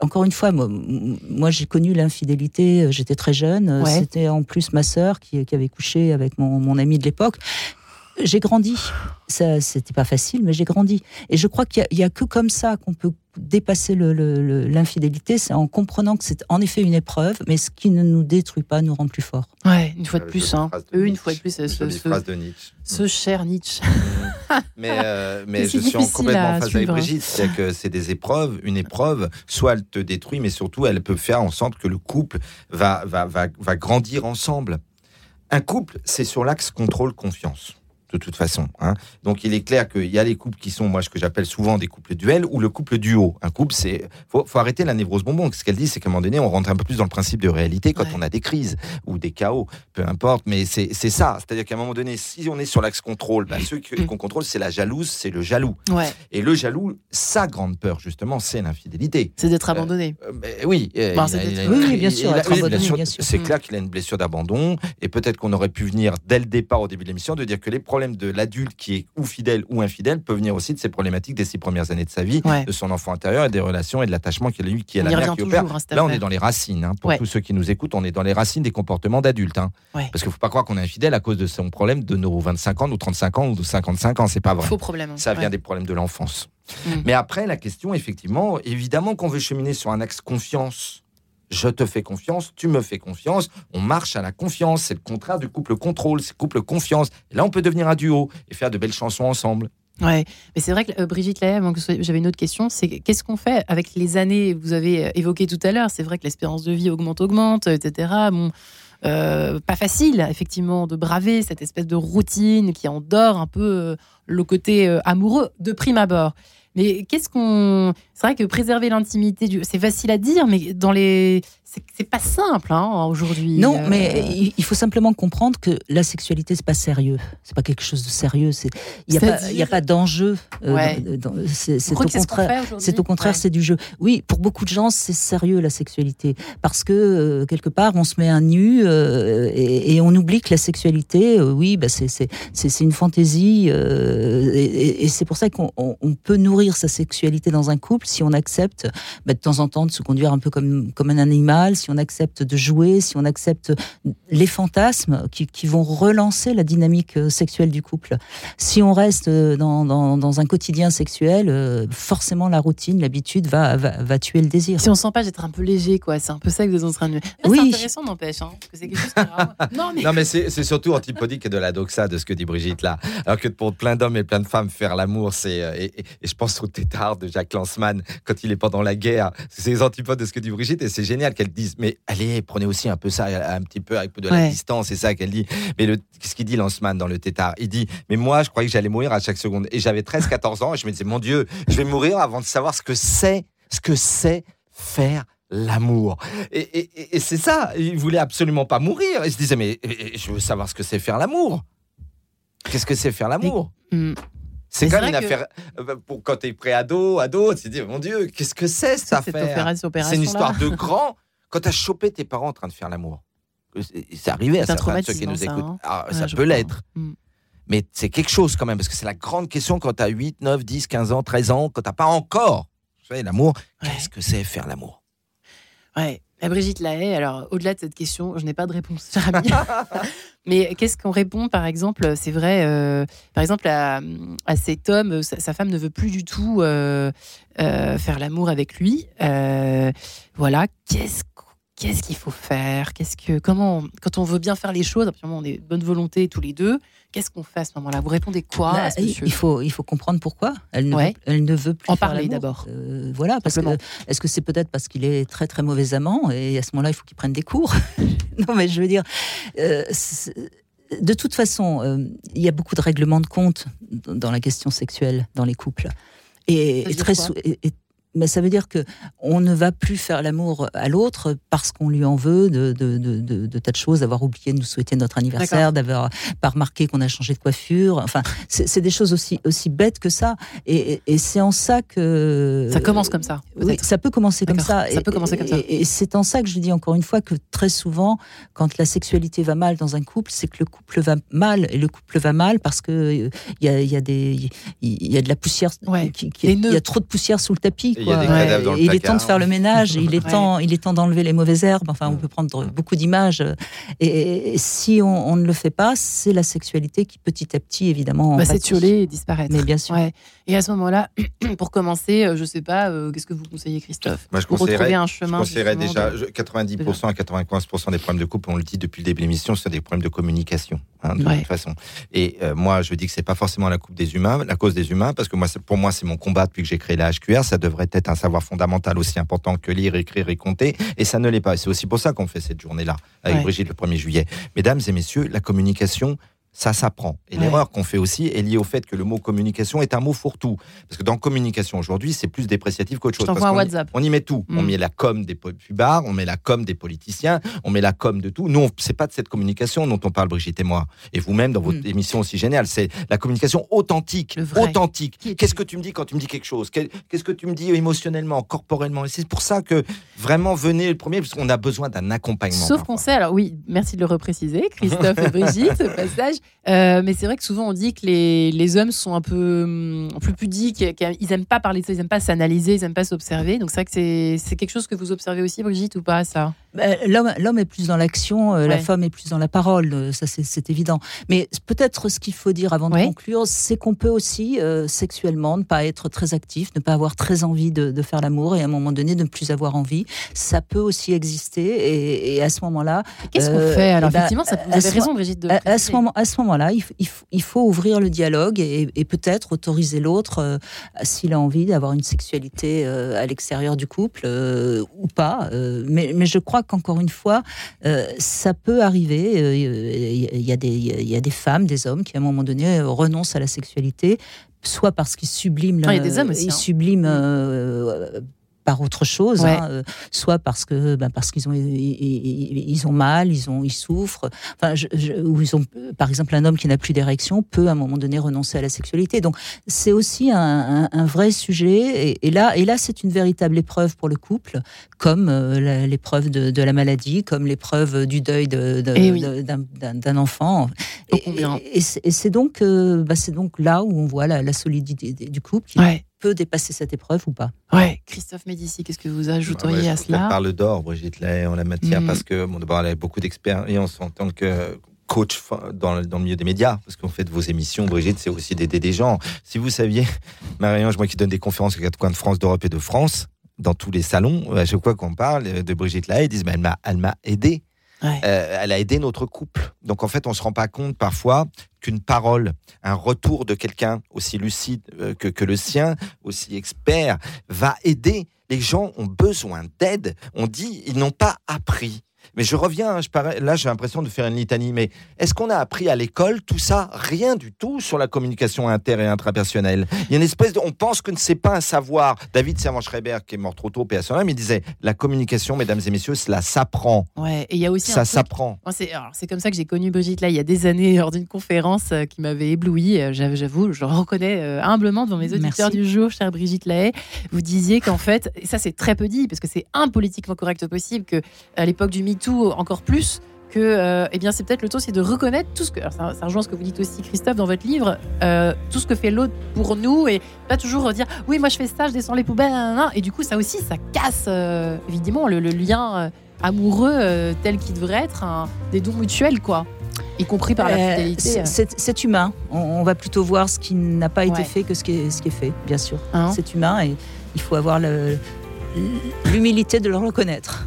encore une fois, moi, j'ai connu l'infidélité, euh, j'étais très jeune. C'était en plus ma sœur qui, avait couché avec mon, mon ami de l'époque j'ai grandi. Ça, c'était pas facile, mais j'ai grandi. Et je crois qu'il y, a que comme ça qu'on peut dépasser l'infidélité, c'est en comprenant que c'est en effet une épreuve, mais ce qui ne nous détruit pas nous rend plus forts. Ouais, une fois de plus, hein. une fois de plus, ce, ce, de Nietzsche. ce cher Nietzsche. mais euh, (laughs) mais je suis complètement en phase avec Brigitte, c'est que c'est des épreuves. Une épreuve, soit elle te détruit, mais surtout elle peut faire en sorte que le couple va, va, va, va grandir ensemble. Un couple, c'est sur l'axe contrôle-confiance de toute façon. Hein. Donc il est clair qu'il y a les couples qui sont, moi, ce que j'appelle souvent des couples duels ou le couple duo. Un couple, c'est faut, faut arrêter la névrose bonbon. Ce qu'elle dit, c'est qu'à un moment donné, on rentre un peu plus dans le principe de réalité quand on a des crises ou des chaos, peu importe. Mais c'est ça. C'est-à-dire qu'à un moment donné, si on est sur l'axe contrôle, bah, ceux mm. qu'on contrôle, c'est la jalouse, c'est le jaloux. Et le jaloux, sa grande peur, justement, c'est l'infidélité. C'est d'être abandonné. Euh, oui. oui, bien sûr. C'est clair qu'il a une blessure d'abandon et peut-être qu'on aurait pu venir dès le départ au début de l'émission de dire que les problèmes problème de l'adulte qui est ou fidèle ou infidèle peut venir aussi de ces problématiques des six premières années de sa vie, de son enfant intérieur et des relations et de l'attachement qu'il a eu, qui est la mère qui opère. Hein, Là, on est dans les racines. Hein. Pour tous ceux qui nous écoutent, on est dans les racines des comportements d'adultes. Hein. Parce qu'il ne faut pas croire qu'on est infidèle à cause de son problème de nos 25 ans, nos 35 ans ou de 55 ans. C'est pas vrai. Faux problème. Ça vient des problèmes de l'enfance. Mm. Mais après, la question, effectivement, évidemment qu'on veut cheminer sur un axe confiance je te fais confiance, tu me fais confiance, on marche à la confiance. C'est le contraire du couple contrôle, c'est le couple confiance. Et là, on peut devenir un duo et faire de belles chansons ensemble. Ouais, mais c'est vrai que euh, Brigitte Lahaye, j'avais une autre question, c'est qu'est-ce qu'on fait avec les années Vous avez euh, évoqué tout à l'heure, c'est vrai que l'espérance de vie augmente, augmente, etc. Bon, euh, pas facile, effectivement, de braver cette espèce de routine qui endort un peu le côté amoureux de prime abord. Mais qu'est-ce qu'on. C'est vrai que préserver l'intimité, du... c'est facile à dire, mais dans les c'est pas simple hein, aujourd'hui. Non, euh. mais il faut simplement comprendre que la sexualité c'est pas sérieux, c'est pas quelque chose de sérieux. Il n'y a, a pas d'enjeu. Euh, c'est au, contraire. C'est au contraire, c'est du jeu. Oui, pour beaucoup de gens, c'est sérieux la sexualité parce que euh, quelque part on se met un nu et, on oublie que la sexualité, oui, bah, c'est une fantaisie et, c'est pour ça qu'on peut nourrir sa sexualité dans un couple si on accepte bah, de temps en temps de se conduire un peu comme comme un animal si on accepte de jouer, si on accepte les fantasmes qui, vont relancer la dynamique euh, sexuelle du couple. Si on reste euh, dans, un quotidien sexuel, euh, forcément la routine, l'habitude va, va, tuer le désir. Si on sent pas d'être un peu léger, quoi, c'est un peu ça que vous êtes en train de. oui. C'est intéressant, n'empêche, hein, c'est quelque chose qui (laughs) Non, mais, non, mais c'est surtout antipodique de la doxa de ce que dit Brigitte là. Alors que pour plein d'hommes et plein de femmes, faire l'amour, c'est. Et, je pense au tétard de Jacques Lanzmann quand il est pendant la guerre. C'est les antipodes de ce que dit Brigitte et c'est génial qu'elle disent mais allez, prenez aussi un peu ça, un petit peu avec de la distance, c'est ça qu'elle dit. Mais qu'est-ce qu'il dit Lanceman dans le tétard? Il dit, mais moi, je croyais que j'allais mourir à chaque seconde. Et j'avais 13-14 ans et je me disais, mon Dieu, je vais mourir avant de savoir ce que c'est, ce que c'est faire l'amour. Et, c'est ça, il voulait absolument pas mourir. Il se disait, mais je veux savoir ce que c'est faire l'amour. Qu'est-ce que c'est faire l'amour? hmm. C'est quand même une affaire. Euh, pour, quand tu es pré-ado, ado, tu te dis, mon Dieu, qu'est-ce que c'est cette affaire? C'est une histoire de (laughs) grand. Quand tu as chopé tes parents en train de faire l'amour, c'est arrivé à certains de ceux qui nous écoutent. Hein. Ah, ça peut l'être. Mm. Mais c'est quelque chose quand même, parce que c'est la grande question quand tu as 8, 9, 10, 15 ans, 13 ans, quand tu pas encore fait l'amour. Qu'est-ce que c'est faire l'amour? Ouais. La Brigitte Lahaye, alors au-delà de cette question, je n'ai pas de réponse, (laughs) Mais qu'est-ce qu'on répond, par exemple C'est vrai, euh, par exemple, à, cet homme, sa, femme ne veut plus du tout euh, euh, faire l'amour avec lui. voilà, qu'est-ce qu'est-ce qu'il faut faire Qu'est-ce que comment quand on veut bien faire les choses, on est de bonne volonté tous les deux. Qu'est-ce qu'on fait à ce moment-là? Vous répondez quoi bah, Il faut il faut comprendre pourquoi elle ne, veut, elle ne veut plus en parler d'abord. Euh, voilà, parce que est-ce que c'est peut-être parce qu'il est très très mauvais amant et à ce moment-là il faut qu'il prenne des cours? (laughs) Non, mais je veux dire. Euh, de toute façon, euh, il y a beaucoup de règlements de compte dans la question sexuelle dans les couples. Et, très, et, mais ça veut dire que on ne va plus faire l'amour à l'autre parce qu'on lui en veut de, de, de, de, tas de choses, d'avoir oublié de nous souhaiter notre anniversaire, d'avoir pas remarqué qu'on a changé de coiffure. Enfin, c'est des choses aussi, aussi bêtes que ça. Et, et c'est en ça que. Ça commence comme ça. Oui, ça peut commencer comme ça. Ça peut commencer comme ça. Et, c'est en ça que je dis encore une fois que très souvent, quand la sexualité va mal dans un couple, c'est que le couple va mal. Et le couple va mal parce que il y a, y a, des, il y a de la poussière. il y a trop de poussière sous le tapis il est temps de faire le ménage, il est temps, il est temps d'enlever les mauvaises herbes. Enfin, on peut prendre beaucoup d'images. Et, si on, ne le fait pas, c'est la sexualité qui petit à petit, évidemment, va s'étioler et disparaître. Mais bien sûr. Et à ce moment-là, (clears throat) pour commencer, euh, je sais pas, euh, qu'est-ce que vous conseillez, Christophe Moi, je pour retrouver un chemin. Je conseillerais déjà 90% à 95% des problèmes de couple, on le dit depuis le début de l'émission, ce sont des problèmes de communication, hein, de toute façon. Et euh, moi, je dis que c'est pas forcément la coupe des humains, la cause des humains, parce que moi, pour moi, c'est mon combat depuis que j'ai créé la HQR. Ça devrait être un savoir fondamental aussi important que lire, écrire et compter. Et ça ne l'est pas. C'est aussi pour ça qu'on fait cette journée-là avec Brigitte le 1er juillet. Mesdames et messieurs, la communication, ça s'apprend. Et l'erreur qu'on fait aussi est liée au fait que le mot communication est un mot fourre-tout. Parce que dans communication aujourd'hui, c'est plus dépréciatif qu'autre chose. Parce WhatsApp. on y met tout. On mm. met la com des pubards, on met la com des politiciens, on met la com de tout. Nous, c'est pas de cette communication dont on parle, Brigitte et moi. Et vous-même, dans votre mm. émission aussi géniale, c'est la communication authentique. Authentique. Qu'est-ce que tu me dis quand tu me dis quelque chose? Qu'est-ce que tu me dis émotionnellement, corporellement? Et c'est pour ça que vraiment venez le premier, parce qu'on a besoin d'un accompagnement. Sauf qu'on sait, alors oui, merci de le repréciser, Christophe et (laughs) Brigitte, ce passage Euh, mais c'est vrai que souvent on dit que les, les hommes sont un peu hum, plus pudiques, qu'ils aiment pas parler de ça, ils n'aiment pas s'analyser, ils n'aiment pas s'observer. Donc c'est vrai que c'est quelque chose que vous observez aussi, Brigitte, ou pas ça? Bah, L'homme est plus dans l'action, euh, la femme est plus dans la parole, euh, ça c'est évident. Mais peut-être ce qu'il faut dire avant de conclure, c'est qu'on peut aussi sexuellement ne pas être très actif, ne pas avoir très envie de, de faire l'amour et à un moment donné de ne plus avoir envie. Ça peut aussi exister et, et à ce moment-là. Qu'est-ce qu'on fait? Alors bah, effectivement, ça, vous avez raison, Brigitte. De à, ce moment, à ce moment-là, il, il, faut ouvrir le dialogue et, peut-être autoriser l'autre, euh, s'il a envie d'avoir une sexualité euh, à l'extérieur du couple euh, ou pas. Mais, mais, je crois qu'encore une fois, ça peut arriver. Il y, a des, il y a des femmes, des hommes qui à un moment donné renoncent à la sexualité soit parce qu'ils subliment, ah, il y a des hommes aussi, ils hein. subliment par autre chose, hein, euh, soit parce que ben parce qu'ils ont ils, ont mal, ils ont ils souffrent, enfin ou ils ont par exemple un homme qui n'a plus d'érection peut à un moment donné renoncer à la sexualité. Donc c'est aussi un, vrai sujet. Et, là et là c'est une véritable épreuve pour le couple, comme euh, l'épreuve de, la maladie, comme l'épreuve du deuil eh d'un enfant. Et, c'est donc euh, bah, c'est donc là où on voit la, solidité du couple peut dépasser cette épreuve ou pas. Ouais. Christophe Médici, qu'est-ce que vous ajouteriez à cela Je parle d'or, Brigitte Lay, en la matière, mm. parce que bon, d'abord, elle a beaucoup d'expérience en tant que coach dans, dans, le milieu des médias, parce qu'en fait, vos émissions, Brigitte, c'est aussi d'aider des gens. Si vous saviez, (laughs) Marianne, moi qui donne des conférences aux quatre coins de France, d'Europe et de France, dans tous les salons, à chaque fois qu'on parle de Brigitte Lay, ils disent, mais elle m'a aidé. Euh, elle a aidé notre couple. Donc en fait, on se rend pas compte parfois qu'une parole, un retour de quelqu'un aussi lucide euh, que, que le sien, aussi expert, va aider. Les gens ont besoin d'aide. On dit, ils n'ont pas appris. Mais je reviens, hein, je là j'ai l'impression de faire une litanie, mais est-ce qu'on a appris à l'école tout ça? Rien du tout sur la communication inter- et intrapersonnelle. Il y a une espèce de... On pense que ce n'est pas un savoir. David Servan-Schreiber, qui est mort trop tôt, PA il disait, la communication, mesdames et messieurs, cela s'apprend. Ouais, et il y a aussi Ça s'apprend. C'est comme ça que j'ai connu Brigitte, là, il y a des années, lors d'une conférence euh, qui m'avait ébloui. Euh, j'avoue, je le reconnais euh, humblement devant mes auditeurs du jour, chère Brigitte Lahaye. Vous disiez qu'en fait, et ça c'est très peu dit, parce que c'est impolitiquement correct possible, que à l'époque du encore plus que euh, eh bien c'est peut-être le temps c'est de reconnaître tout ce que ça, rejoint ce que vous dites aussi Christophe dans votre livre euh, tout ce que fait l'autre pour nous et pas toujours dire oui moi je fais ça je descends les poubelles et du coup ça aussi ça casse euh, évidemment le, lien amoureux tel qu'il devrait être des dons mutuels quoi y compris par la fidélité. C'est humain. On, va plutôt voir ce qui n'a pas été fait que ce qui est, ce qui est fait, bien sûr. Hein c'est humain et il faut avoir l'humilité de le reconnaître.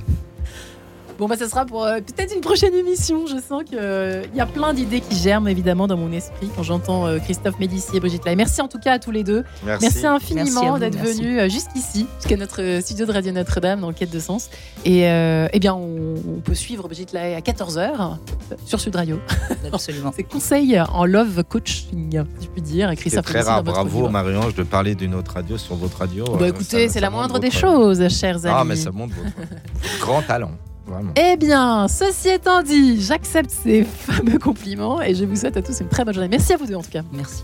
Bon, bah, ça sera pour euh, peut-être une prochaine émission. Je sens qu'il euh, y a plein d'idées qui germent évidemment dans mon esprit quand j'entends euh, Christophe Médici et Brigitte Lai. Merci en tout cas à tous les deux. Merci, infiniment d'être venus jusqu'ici, jusqu'à notre studio de Radio Notre-Dame dans Quête de Sens. Et eh bien, on, peut suivre Brigitte Lai à 14h sur Sud Radio. (laughs) Absolument. C'est conseil en love coaching, je puis dire. C'est très rare. Bravo, Marie-Ange, de parler d'une autre radio sur votre radio. Bah, écoutez, c'est la moindre des choses, chers amis. Ah, mais ça montre votre (laughs) grand talent. Eh bien, ceci étant dit, j'accepte ces (laughs) fameux compliments et je vous souhaite à tous une très bonne journée. Merci à vous deux en tout cas. Merci.